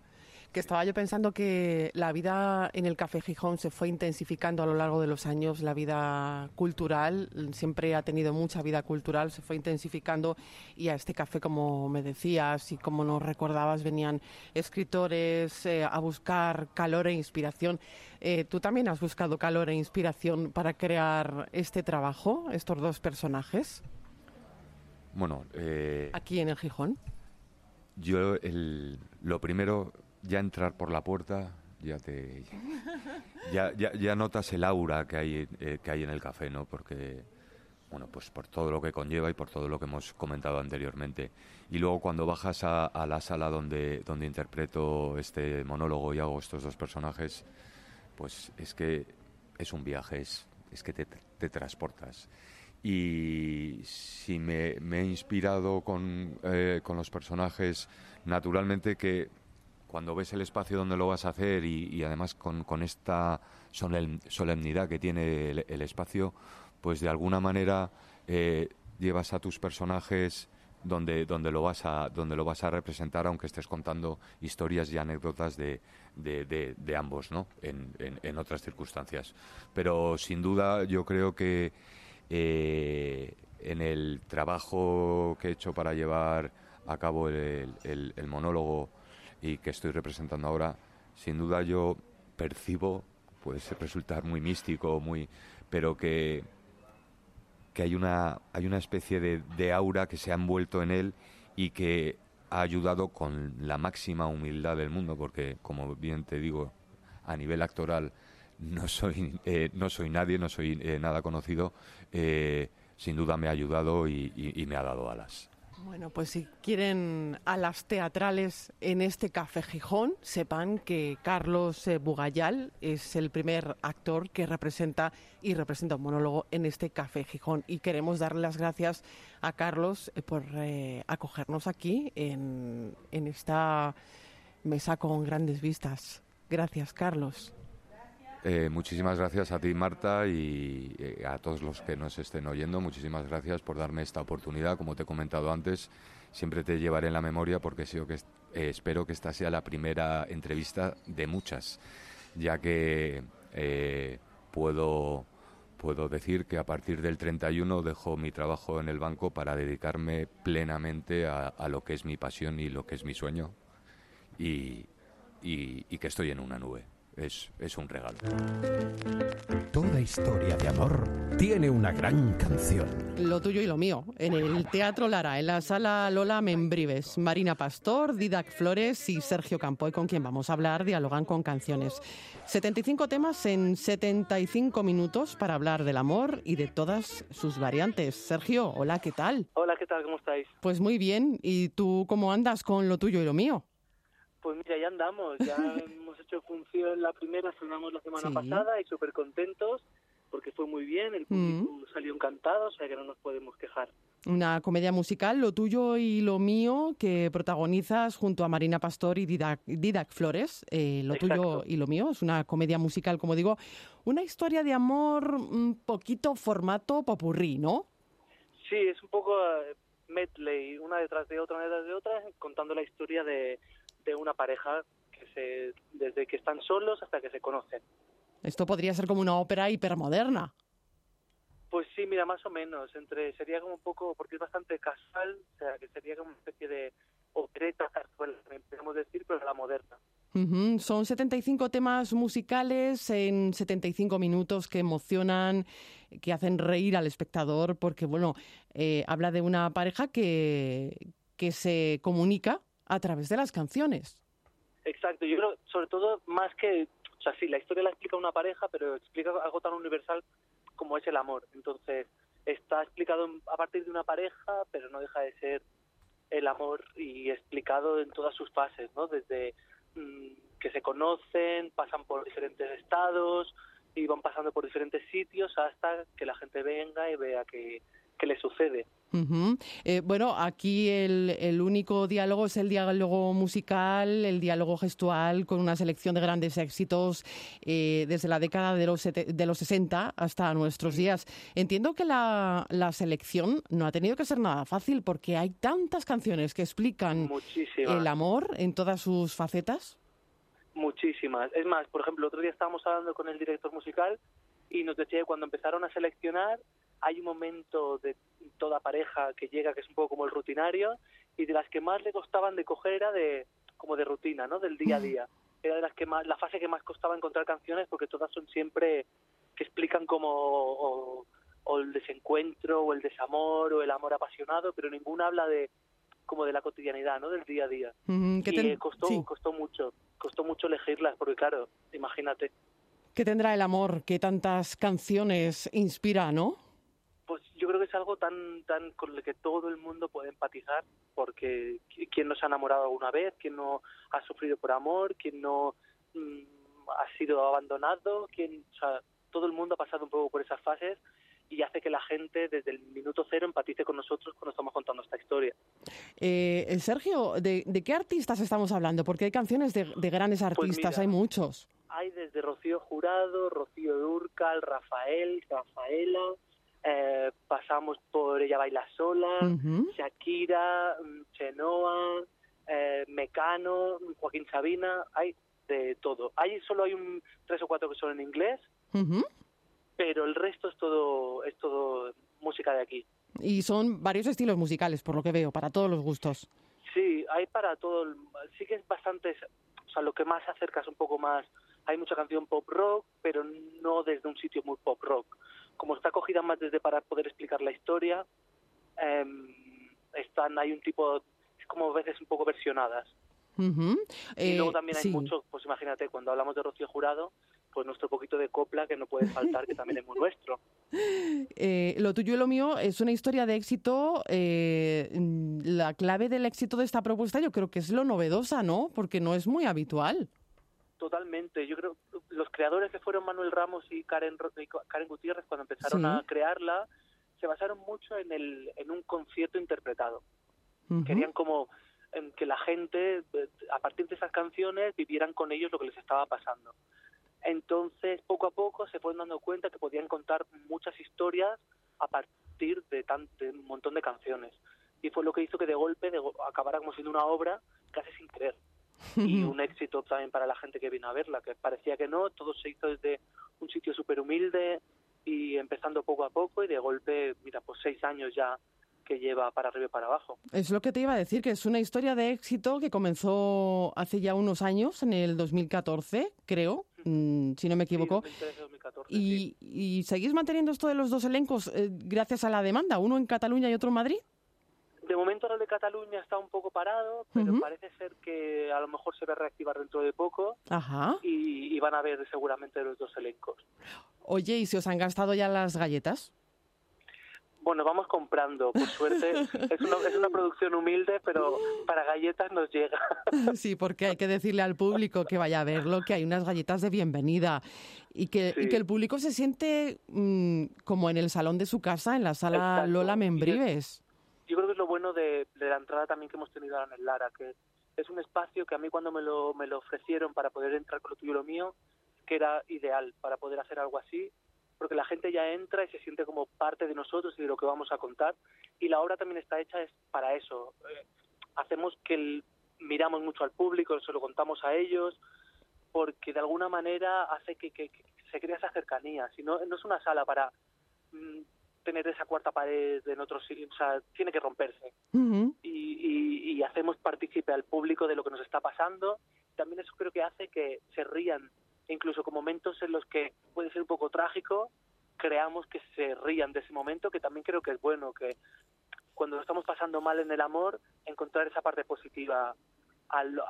B: que estaba yo pensando que la vida en el Café Gijón se fue intensificando a lo largo de los años, la vida cultural, siempre ha tenido mucha vida cultural, se fue intensificando y a este café, como me decías y como nos recordabas, venían escritores eh, a buscar calor e inspiración. Eh, ¿Tú también has buscado calor e inspiración para crear este trabajo, estos dos personajes?
M: Bueno, eh,
B: aquí en el Gijón.
M: Yo el, lo primero ya entrar por la puerta ya te ya, ya, notas el aura que hay eh, que hay en el café no porque bueno pues por todo lo que conlleva y por todo lo que hemos comentado anteriormente. Y luego cuando bajas a, la sala donde donde interpreto este monólogo y hago estos dos personajes pues es que es un viaje es, es que te, te transportas. Y si me, me he inspirado con, eh, con los personajes naturalmente que cuando ves el espacio donde lo vas a hacer y, además con, con, esta solemnidad que tiene el, espacio, pues de alguna manera eh, llevas a tus personajes donde, donde, lo vas a, donde lo vas a representar, aunque estés contando historias y anécdotas de, de, ambos, ¿no? En, en, otras circunstancias. Pero sin duda yo creo que eh, en el trabajo que he hecho para llevar a cabo el monólogo y que estoy representando ahora, sin duda yo percibo, puede resultar muy místico, muy, pero que, que hay, una, hay una especie de, de aura que se ha envuelto en él y que ha ayudado con la máxima humildad del mundo, porque como bien te digo, a nivel actoral no soy, eh, no soy nadie, no soy eh, nada conocido, eh, sin duda me ha ayudado y me ha dado alas.
B: Bueno, pues si quieren a las teatrales en este Café Gijón, sepan que Carlos eh, Bugayal es el primer actor que representa y representa un monólogo en este Café Gijón. Y queremos darle las gracias a Carlos eh, por eh, acogernos aquí en, en esta mesa con grandes vistas. Gracias, Carlos.
M: Eh, muchísimas gracias a ti, Marta, y eh, a todos los que nos estén oyendo. Muchísimas gracias por darme esta oportunidad. Como te he comentado antes, siempre te llevaré en la memoria porque que, eh, espero que esta sea la primera entrevista de muchas, ya que puedo, puedo decir que a partir del 31 dejo mi trabajo en el banco para dedicarme plenamente a, lo que es mi pasión y lo que es mi sueño y que estoy en una nube. Es, es un regalo.
N: Toda historia de amor tiene una gran canción.
B: Lo tuyo y lo mío. En el Teatro Lara, en la sala Lola Membrives, Marina Pastor, Didac Flores y Sergio Campoy, con quien vamos a hablar, dialogan con canciones. 75 temas en 75 minutos para hablar del amor y de todas sus variantes. Sergio, hola, ¿qué tal?
O: Hola, ¿qué tal? ¿Cómo estáis?
B: Pues muy bien. ¿Y tú cómo andas con lo tuyo y lo mío?
O: Pues mira, ya andamos, ya [LAUGHS] hemos hecho función la primera, sonamos la semana
B: Sí.
O: pasada y súper contentos porque fue muy bien, el público salió encantado, o sea que no nos podemos quejar.
B: Una comedia musical, lo tuyo y lo mío, que protagonizas junto a Marina Pastor y Didac, Didac Flores. Eh, lo tuyo
O: Exacto.
B: y lo mío es una comedia musical, como digo, una historia de amor un poquito formato popurrí, ¿no?
O: Sí, es un poco eh, medley, una detrás de otra, una detrás de otra, contando la historia de, de una pareja que se, desde que están solos hasta que se conocen.
B: Esto podría ser como una ópera hipermoderna.
O: Pues sí, mira, más o menos. Entre sería como un poco, porque es bastante casual, o sea, que sería como una especie de opereta, zarzuela, podemos decir, pero la moderna.
B: Ujú, Son 75 temas musicales en 75 minutos que emocionan, que hacen reír al espectador, porque, bueno, eh, habla de una pareja que, que se comunica a través de las canciones.
O: Exacto, yo creo, sobre todo, más que, o sea, sí, la historia la explica una pareja, pero explica algo tan universal como es el amor. Entonces, está explicado a partir de una pareja, pero no deja de ser el amor y explicado en todas sus fases, ¿no? Desde mm, que se conocen, pasan por diferentes estados y van pasando por diferentes sitios hasta que la gente venga y vea qué, qué le sucede.
B: Eh, bueno, aquí el, el único diálogo es el diálogo musical, el diálogo gestual, con una selección de grandes éxitos eh, desde la década de los, de los 60 hasta nuestros días. Entiendo que la, la selección no ha tenido que ser nada fácil porque hay tantas canciones que explican
O: Muchísimas.
B: el amor en todas sus facetas.
O: Muchísimas. Es más, por ejemplo, otro día estábamos hablando con el director musical y nos decía que cuando empezaron a seleccionar hay un momento de toda pareja que llega que es un poco como el rutinario y de las que más le costaban de coger era de como de rutina, ¿no? Del día a día. Era de las que más la fase que más costaba encontrar canciones porque todas son siempre que explican como o, o el desencuentro o el desamor o el amor apasionado, pero ninguna habla de como de la cotidianidad, ¿no? Del día a día.
B: Ujú, ¿qué
O: Y
B: ten-
O: eh, costó,
B: sí.
O: costó mucho, costó mucho elegirlas, porque claro, imagínate,
B: ¿Qué tendrá el amor que tantas canciones inspira, no?
O: Pues yo creo que es algo tan, tan con lo que todo el mundo puede empatizar, porque qui- quién no se ha enamorado alguna vez, quién no ha sufrido por amor, quién no mm, ha sido abandonado, quién, o sea, todo el mundo ha pasado un poco por esas fases y hace que la gente desde el minuto cero empatice con nosotros cuando estamos contando esta historia.
B: Eh, Sergio, ¿de, de qué artistas estamos hablando? Porque hay canciones de, de grandes artistas,
O: mira,
B: hay muchos.
O: hay desde Rocío Jurado, Rocío Durcal, Rafael, Rafaela, eh, pasamos por Ella Baila Sola. Shakira, mm, Chenoa, eh, Mecano, Joaquín Sabina, hay de todo. Hay solo hay un tres o cuatro que son en inglés, pero el resto es todo es todo música de aquí.
B: Y son varios estilos musicales, por lo que veo, para todos los gustos.
O: Sí, hay para todo. Sí que es bastante. O sea, lo que más se acerca es un poco más. Hay mucha canción pop rock, pero no desde un sitio muy pop rock. Como está cogida más desde para poder explicar la historia, em, están hay un tipo. Es como a veces un poco versionadas. Y
B: Eh,
O: luego también hay
B: sí.
O: mucho. Pues imagínate, cuando hablamos de Rocío Jurado, pues nuestro poquito de copla que no puede faltar, que también es muy nuestro. [LAUGHS]
B: Eh, lo tuyo y lo mío es una historia de éxito. eh, la clave del éxito de esta propuesta yo creo que es lo novedosa, ¿no? Porque no es muy habitual.
O: Totalmente. Yo creo los creadores que fueron Manuel Ramos y Karen, y Karen Gutiérrez cuando empezaron
B: Sí.
O: a crearla se basaron mucho en el en un concierto interpretado. Querían como em, que la gente eh, a partir de esas canciones vivieran con ellos lo que les estaba pasando. Entonces, poco a poco se fueron dando cuenta que podían contar muchas historias a partir de, tan, de un montón de canciones. y fue lo que hizo que de golpe de, acabara como siendo una obra casi sin querer y un éxito también para la gente que vino a verla, que parecía que no, todo se hizo desde un sitio súper humilde y empezando poco a poco y de golpe, mira, pues seis años ya que lleva para arriba y para abajo.
B: Es lo que te iba a decir, que es una historia de éxito que comenzó hace ya unos años, en el 2014, creo, mm, si no me equivoco. y, y, seguís manteniendo esto de los dos elencos eh, gracias a la demanda, uno en Cataluña y otro en Madrid?
O: De momento el de Cataluña está un poco parado, pero parece ser que a lo mejor se va a reactivar dentro de poco
B: Ajá.
O: Y, y, van a ver seguramente los dos elencos.
B: Oye, ¿y si os han gastado ya las galletas?
O: Bueno, vamos comprando, por suerte. [LAUGHS] es, una, es una producción humilde, pero para galletas nos llega. [LAUGHS]
B: sí, porque hay que decirle al público que vaya a verlo, que hay unas galletas de bienvenida y que, y que el público se siente mm, como en el salón de su casa, en la sala Lola Membrives.
O: Yo creo que es lo bueno de, de la entrada también que hemos tenido ahora en el Lara, que es un espacio que a mí cuando me lo, me lo ofrecieron para poder entrar con lo tuyo y lo mío, que era ideal para poder hacer algo así porque la gente ya entra y se siente como parte de nosotros y de lo que vamos a contar. Y la obra también está hecha es para eso. Eh, hacemos que miramos mucho al público, se lo contamos a ellos, porque de alguna manera hace que, que, se crea esa cercanía. Si no, no es una sala para mm, tener esa cuarta pared en otros o sea, tiene que romperse. y, y hacemos partícipe al público de lo que nos está pasando. También eso creo que hace que se rían incluso con momentos en los que puede ser un poco trágico, creamos que se rían de ese momento, que también creo que es bueno, que cuando lo estamos pasando mal en el amor, encontrar esa parte positiva al,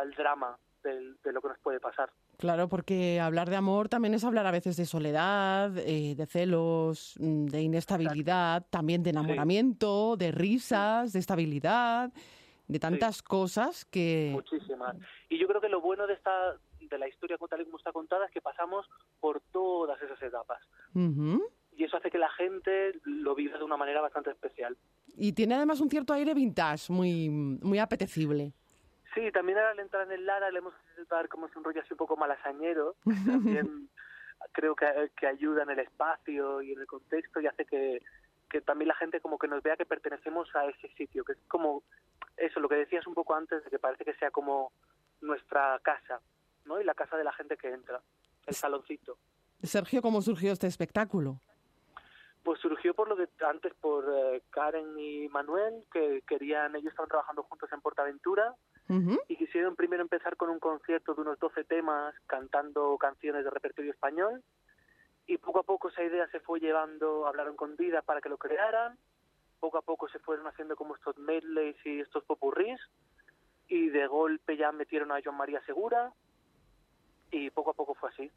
O: al drama de lo que nos puede pasar.
B: Claro, porque hablar de amor también es hablar a veces de soledad, eh, de celos, mm, de inestabilidad, también de enamoramiento, de risas, de estabilidad, de tantas cosas que...
O: Muchísimas. Y yo creo que lo bueno de esta de la historia tal y como está contada es que pasamos por todas esas etapas. Y eso hace que la gente lo viva de una manera bastante especial.
B: Y tiene además un cierto aire vintage, muy, muy apetecible.
O: Sí, también al entrar en el Lara le hemos dar como es un rollo así un poco malasañero. [LAUGHS] También creo que, que ayuda en el espacio y en el contexto y hace que, que también la gente como que nos vea que pertenecemos a ese sitio, que es como eso, lo que decías un poco antes, de que parece que sea como nuestra casa. ¿no? Y la casa de la gente que entra, el saloncito.
B: Sergio, ¿cómo surgió este espectáculo?
O: Pues surgió por lo de antes por eh, Karen y Manuel, que querían, ellos estaban trabajando juntos en Portaventura y quisieron primero empezar con un concierto de unos 12 temas cantando canciones de repertorio español. Y poco a poco esa idea se fue llevando, hablaron con Vida para que lo crearan, poco a poco se fueron haciendo como estos medleys y estos popurrís. Y de golpe ya metieron a Joan María Segura, y poco a poco fue así.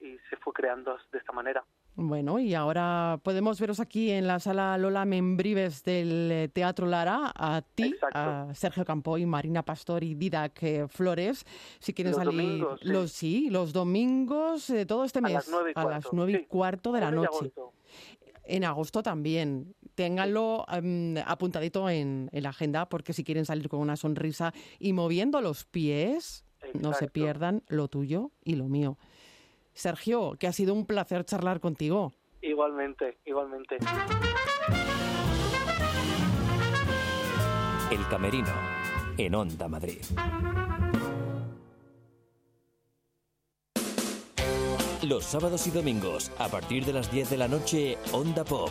O: Y se fue creando de esta manera.
B: Bueno, y ahora podemos veros aquí en la sala Lola Membrives del eh, Teatro Lara, a ti, a Sergio Campo y Marina Pastor y Didac eh, Flores. Si quieren
O: los
B: salir
O: domingos,
B: los sí, los domingos de todo este
O: a
B: mes
O: las nueve y
B: a
O: cuarto,
B: las nueve y
O: sí.
B: cuarto de la
O: de
B: noche. En agosto también. Ténganlo em, apuntadito en, en la agenda porque si quieren salir con una sonrisa y moviendo los pies, no se pierdan lo tuyo y lo mío. Sergio, que ha sido un placer charlar contigo.
O: Igualmente, igualmente.
A: El Camerino, en Onda Madrid. Los sábados y domingos, a partir de las 10 de la noche, Onda Pop.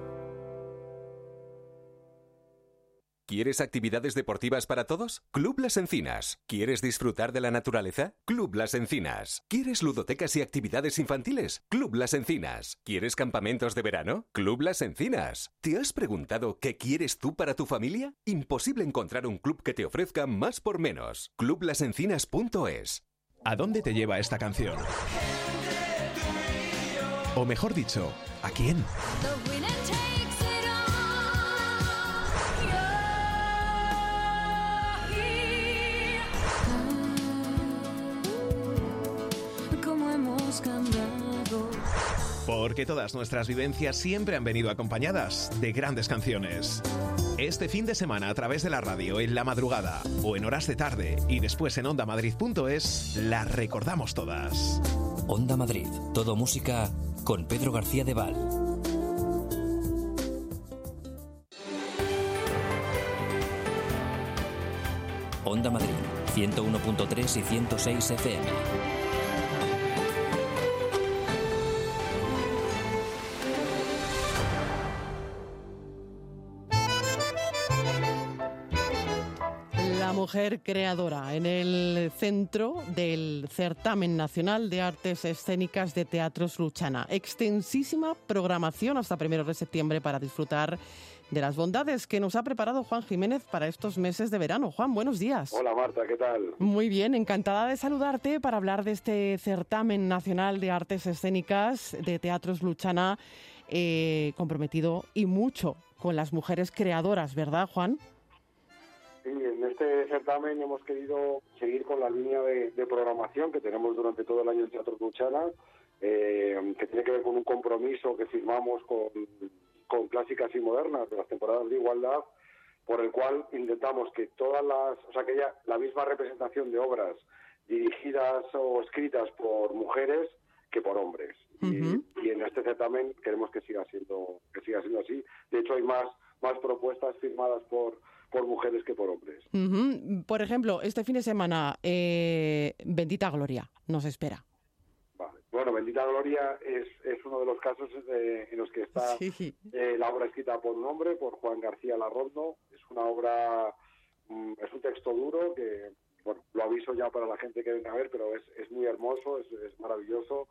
K: ¿Quieres actividades deportivas para todos? Club Las Encinas. ¿Quieres disfrutar de la naturaleza? Club Las Encinas. ¿Quieres ludotecas y actividades infantiles? Club Las Encinas. ¿Quieres campamentos de verano? Club Las Encinas. ¿Te has preguntado qué quieres tú para tu familia? Imposible encontrar un club que te ofrezca más por menos. Clublasencinas.es.
P: ¿A dónde te lleva esta canción? O mejor dicho, ¿a quién?
Q: Hemos cambiado.
P: Porque todas nuestras vivencias siempre han venido acompañadas de grandes canciones. Este fin de semana a través de la radio, en la madrugada o en horas de tarde y después en ondamadrid.es, las recordamos todas.
A: Onda Madrid, todo música con Pedro García de Val. Onda Madrid, 101.3 y 106 FM.
B: Mujer creadora en el centro del Certamen Nacional de Artes Escénicas de Teatros Luchana. Extensísima programación hasta primero de septiembre para disfrutar de las bondades que nos ha preparado Juan Jiménez para estos meses de verano. Juan, buenos días.
Q: Hola Marta, ¿qué tal?
B: Muy bien, encantada de saludarte para hablar de este certamen nacional de artes escénicas de Teatros Luchana, eh, comprometido y mucho con las mujeres creadoras, ¿verdad, Juan?
Q: Sí, en este certamen hemos querido seguir con la línea de, de programación que tenemos durante todo el año en Teatros Luchana, eh, que tiene que ver con un compromiso que firmamos con con clásicas y modernas de las temporadas de igualdad, por el cual intentamos que todas las, o sea, que haya la misma representación de obras dirigidas o escritas por mujeres que por hombres. y, y, en este certamen queremos que siga siendo que siga siendo así. De hecho, hay más más propuestas firmadas por por mujeres que por hombres.
B: Uh -huh. Por ejemplo, este fin de semana, eh, Bendita Gloria nos espera.
Q: Bueno, Bendita Gloria es, es uno de los casos de, en los que está sí. eh, la obra escrita por un hombre, por Juan García Larrondo. Es una obra, mm, es un texto duro que, bueno, lo aviso ya para la gente que venga a ver, pero es, es muy hermoso, es, es maravilloso.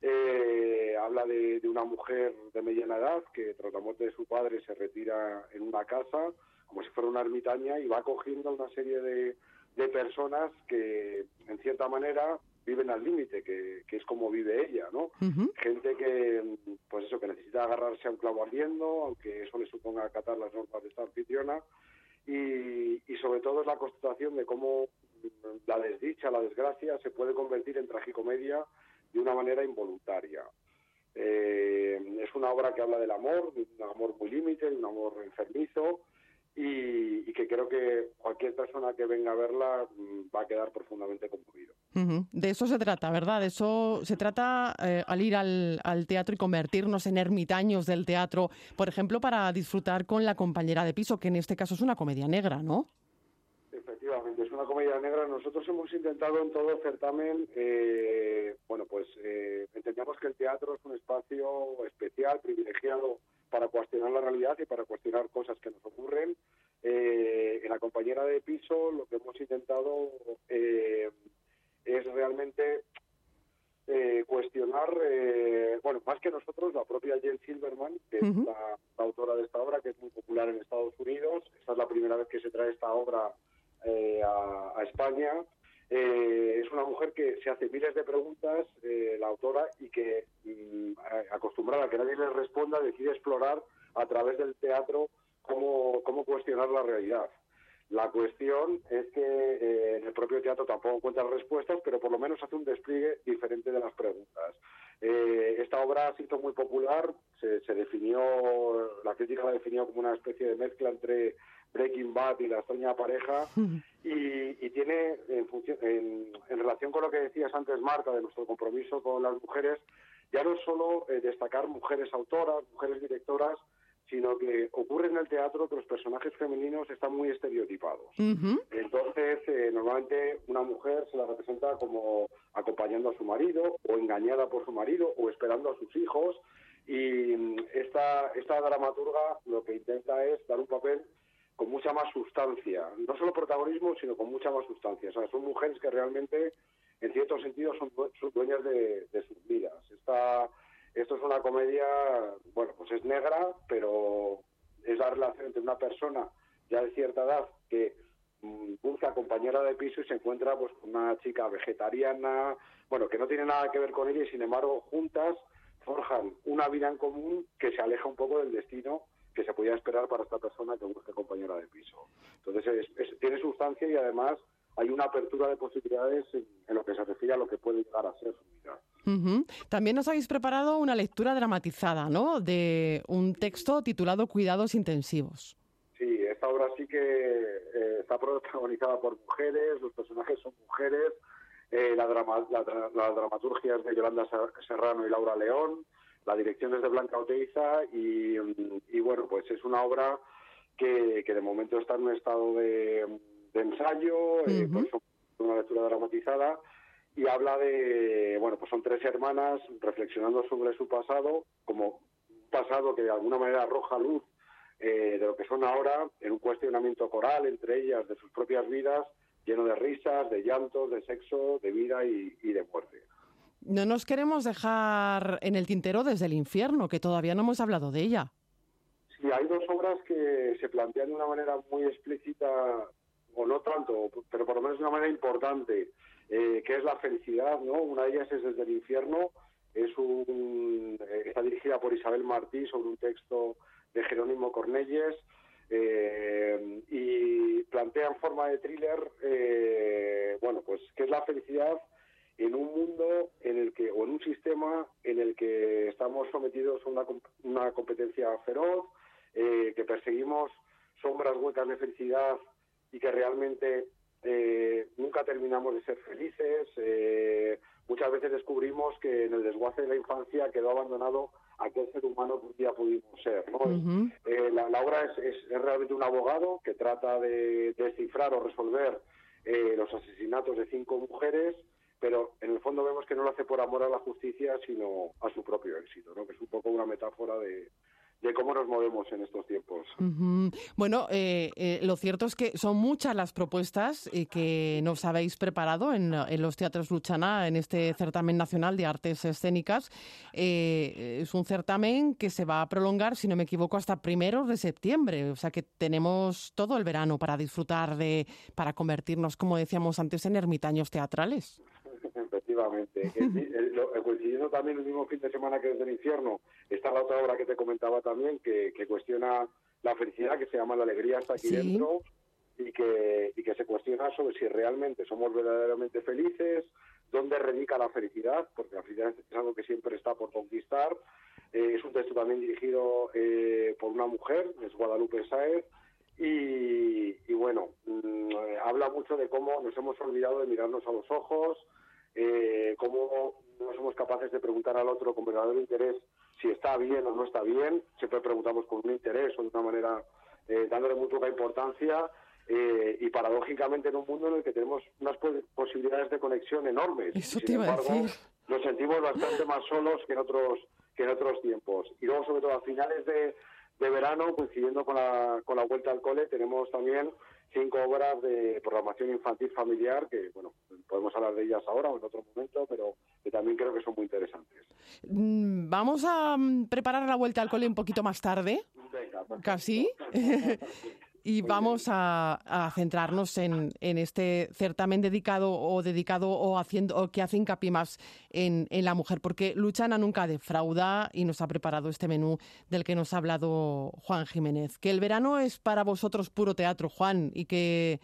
Q: Eh, habla de, de, una mujer de mediana edad que tras la muerte de su padre se retira en una casa como si fuera una ermitaña y va cogiendo una serie de, de personas que, en cierta manera, viven al límite, que, que, es como vive ella, ¿no? Uh -huh. Gente que, pues eso, que necesita agarrarse a un clavo ardiendo, aunque eso le suponga acatar las normas de esta anfitriona, y, y sobre todo es la constatación de cómo la desdicha, la desgracia, se puede convertir en tragicomedia de una manera involuntaria. Eh, es una obra que habla del amor, de un amor muy límite, de un amor enfermizo, y, y, que creo que cualquier persona que venga a verla va a quedar profundamente conmovido.
B: Uh -huh. De eso se trata, ¿verdad? De eso se trata eh, al ir al, al, teatro y convertirnos en ermitaños del teatro, por ejemplo, para disfrutar con la compañera de piso, que en este caso es una comedia negra, ¿no?
Q: Efectivamente, es una comedia negra. Nosotros hemos intentado en todo el certamen, eh, bueno, pues eh, entendemos que el teatro es un espacio especial, privilegiado para cuestionar la realidad y para cuestionar cosas que nos ocurren. Eh, en la compañera de piso lo que hemos intentado eh, es realmente eh, cuestionar, bueno, más que nosotros, la propia Jen Silverman, que uh -huh. es la, la, autora de esta obra, que es muy popular en Estados Unidos. Esta es la primera vez que se trae esta obra a, a, España. Eh, es una mujer que se hace miles de preguntas, eh, la autora, y que, mm, acostumbrada a que nadie le responda, decide explorar a través del teatro cómo, cómo cuestionar la realidad. La cuestión es que eh, en el propio teatro tampoco encuentra respuestas, pero por lo menos hace un despliegue diferente de las preguntas. Eh, esta obra se hizo muy popular, se, se, definió, la crítica la definió como una especie de mezcla entre Breaking Bad y la extraña pareja, [LAUGHS] y, y tiene, en, función, en, en, relación con lo que decías antes, Marta, de nuestro compromiso con las mujeres, ya no es solo eh, destacar mujeres autoras, mujeres directoras, sino que ocurre en el teatro que los personajes femeninos están muy estereotipados. Uh -huh. Entonces, eh, normalmente una mujer se la representa como acompañando a su marido, o engañada por su marido, o esperando a sus hijos, y esta, esta dramaturga lo que intenta es dar un papel con mucha más sustancia, no solo protagonismo, sino con mucha más sustancia. O sea, son mujeres que realmente, en cierto sentido, son, son dueñas de, de sus vidas. Esta esto es una comedia, bueno, pues es negra, pero es la relación entre una persona ya de cierta edad que mmm, busca compañera de piso y se encuentra pues con una chica vegetariana, bueno, que no tiene nada que ver con ella y sin embargo juntas forjan una vida en común que se aleja un poco del destino que se podía esperar para esta persona que busca compañera de piso. Entonces es, es, tiene sustancia y además hay una apertura de posibilidades en, en, lo que se refiere a lo que puede llegar a ser su vida.
B: Uh -huh. También nos habéis preparado una lectura dramatizada, ¿no? De un texto titulado Cuidados intensivos.
Q: Sí, esta obra sí que eh, está protagonizada por mujeres, los personajes son mujeres, eh, la, drama, la, la, dramaturgia es de Yolanda Serrano y Laura León, la dirección es de Blanca Oteiza y, y bueno, pues es una obra que, que, de momento está en un estado de, de ensayo, uh -huh. eh, por eso una lectura dramatizada y habla de, bueno, pues son tres hermanas reflexionando sobre su pasado, como un pasado que de alguna manera arroja luz eh, de lo que son ahora en un cuestionamiento coral entre ellas de sus propias vidas, lleno de risas, de llantos, de sexo, de vida y, y de muerte.
B: No nos queremos dejar en el tintero desde el infierno, que todavía no hemos hablado de ella.
Q: Sí, hay dos obras que se plantean de una manera muy explícita, o no tanto, pero por lo menos de una manera importante, eh, que es la felicidad, ¿no? Una de ellas es Desde el infierno, es un, eh, está dirigida por Isabel Martí sobre un texto de Jerónimo Cornelles eh, y plantea en forma de thriller, eh, bueno, pues qué es la felicidad en un mundo en el que, o en un sistema en el que estamos sometidos a una, una competencia feroz, eh, que perseguimos sombras huecas de felicidad y que realmente eh, nunca terminamos de ser felices. Eh, muchas veces descubrimos que en el desguace de la infancia quedó abandonado aquel ser humano que un día pudimos ser. ¿no? Uh -huh. eh, la, la, obra es, es, es, realmente un abogado que trata de descifrar o resolver los asesinatos de cinco mujeres, pero en el fondo vemos que no lo hace por amor a la justicia, sino a su propio éxito, ¿no? que es un poco una metáfora de, cómo nos movemos en estos tiempos.
B: Bueno, eh, eh, lo cierto es que son muchas las propuestas eh, que nos habéis preparado en, en, los teatros Luchana, en este certamen nacional de artes escénicas. Eh, es un certamen que se va a prolongar, si no me equivoco, hasta primeros de septiembre. O sea que tenemos todo el verano para disfrutar de, para convertirnos, como decíamos antes, en ermitaños teatrales.
Q: Efectivamente. el, [LAUGHS] el, coincidiendo también el mismo fin de semana que desde el infierno, está la otra obra que te comentaba también, que, que cuestiona la felicidad, que se llama La alegría está aquí ¿Sí? dentro, y que, y que se cuestiona sobre si realmente somos verdaderamente felices, dónde radica la felicidad, porque la felicidad es algo que siempre está por conquistar. Eh, es un texto también dirigido eh, por una mujer, es Guadalupe Saez, y, y bueno, mmm, habla mucho de cómo nos hemos olvidado de mirarnos a los ojos, eh, cómo no somos capaces de preguntar al otro con verdadero interés si está bien o no está bien, siempre preguntamos con un interés o de una manera eh, dándole muy poca importancia eh, y paradójicamente en un mundo en el que tenemos unas posibilidades de conexión enormes.
B: Eso
Q: Sin
B: te iba
Q: embargo,
B: a decir.
Q: nos sentimos bastante más solos que en otros que en otros tiempos. Y luego, sobre todo, a finales de, de verano, coincidiendo con la, con la vuelta al cole, tenemos también cinco obras de programación infantil familiar que, bueno, podemos hablar de ellas ahora o en otro momento, pero que también creo que son muy interesantes.
B: Mm, vamos a mm, preparar la vuelta al cole un poquito más tarde.
Q: Venga,
B: Casi. [LAUGHS] y vamos a, a centrarnos en, en, este certamen dedicado o dedicado o haciendo o que hace hincapié más en, en, la mujer, porque Luchana nunca defrauda y nos ha preparado este menú del que nos ha hablado Juan Jiménez. Que el verano es para vosotros puro teatro, Juan, y que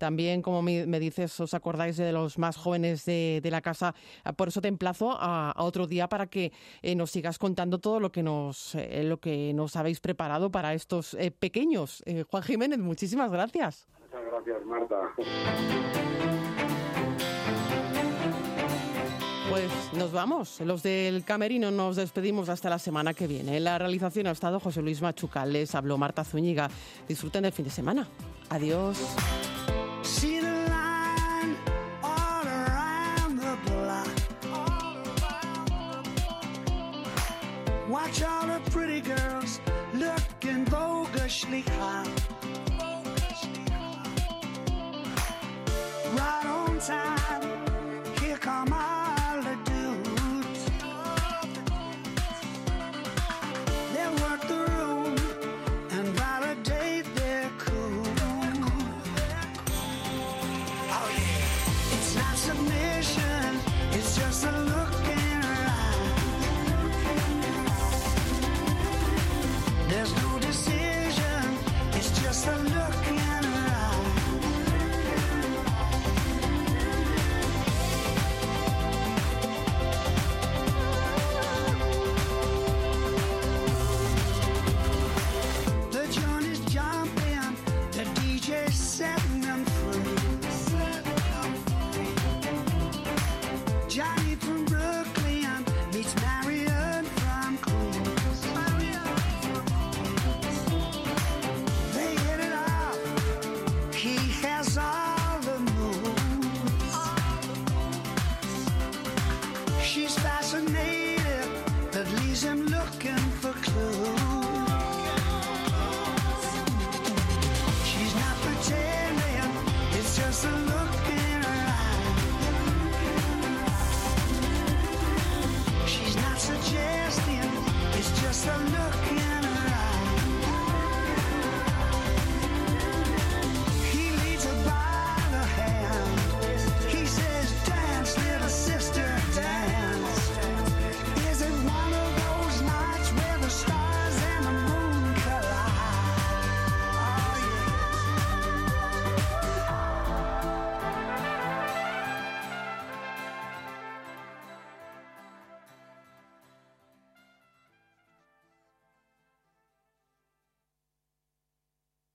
B: también, como me, dices, os acordáis de los más jóvenes de, de la casa. Por eso te emplazo a, a otro día para que eh, nos sigas contando todo lo que nos, eh, lo que nos habéis preparado para estos eh, pequeños. Juan Jiménez, muchísimas gracias.
Q: Muchas gracias, Marta.
B: Pues nos vamos. Los del Camerino nos despedimos hasta la semana que viene. En la realización ha estado José Luis Machucal. Les habló Marta Zúñiga. Disfruten del fin de semana. Adiós. Watch all the pretty girls looking bogishly hot. Right on time, here come all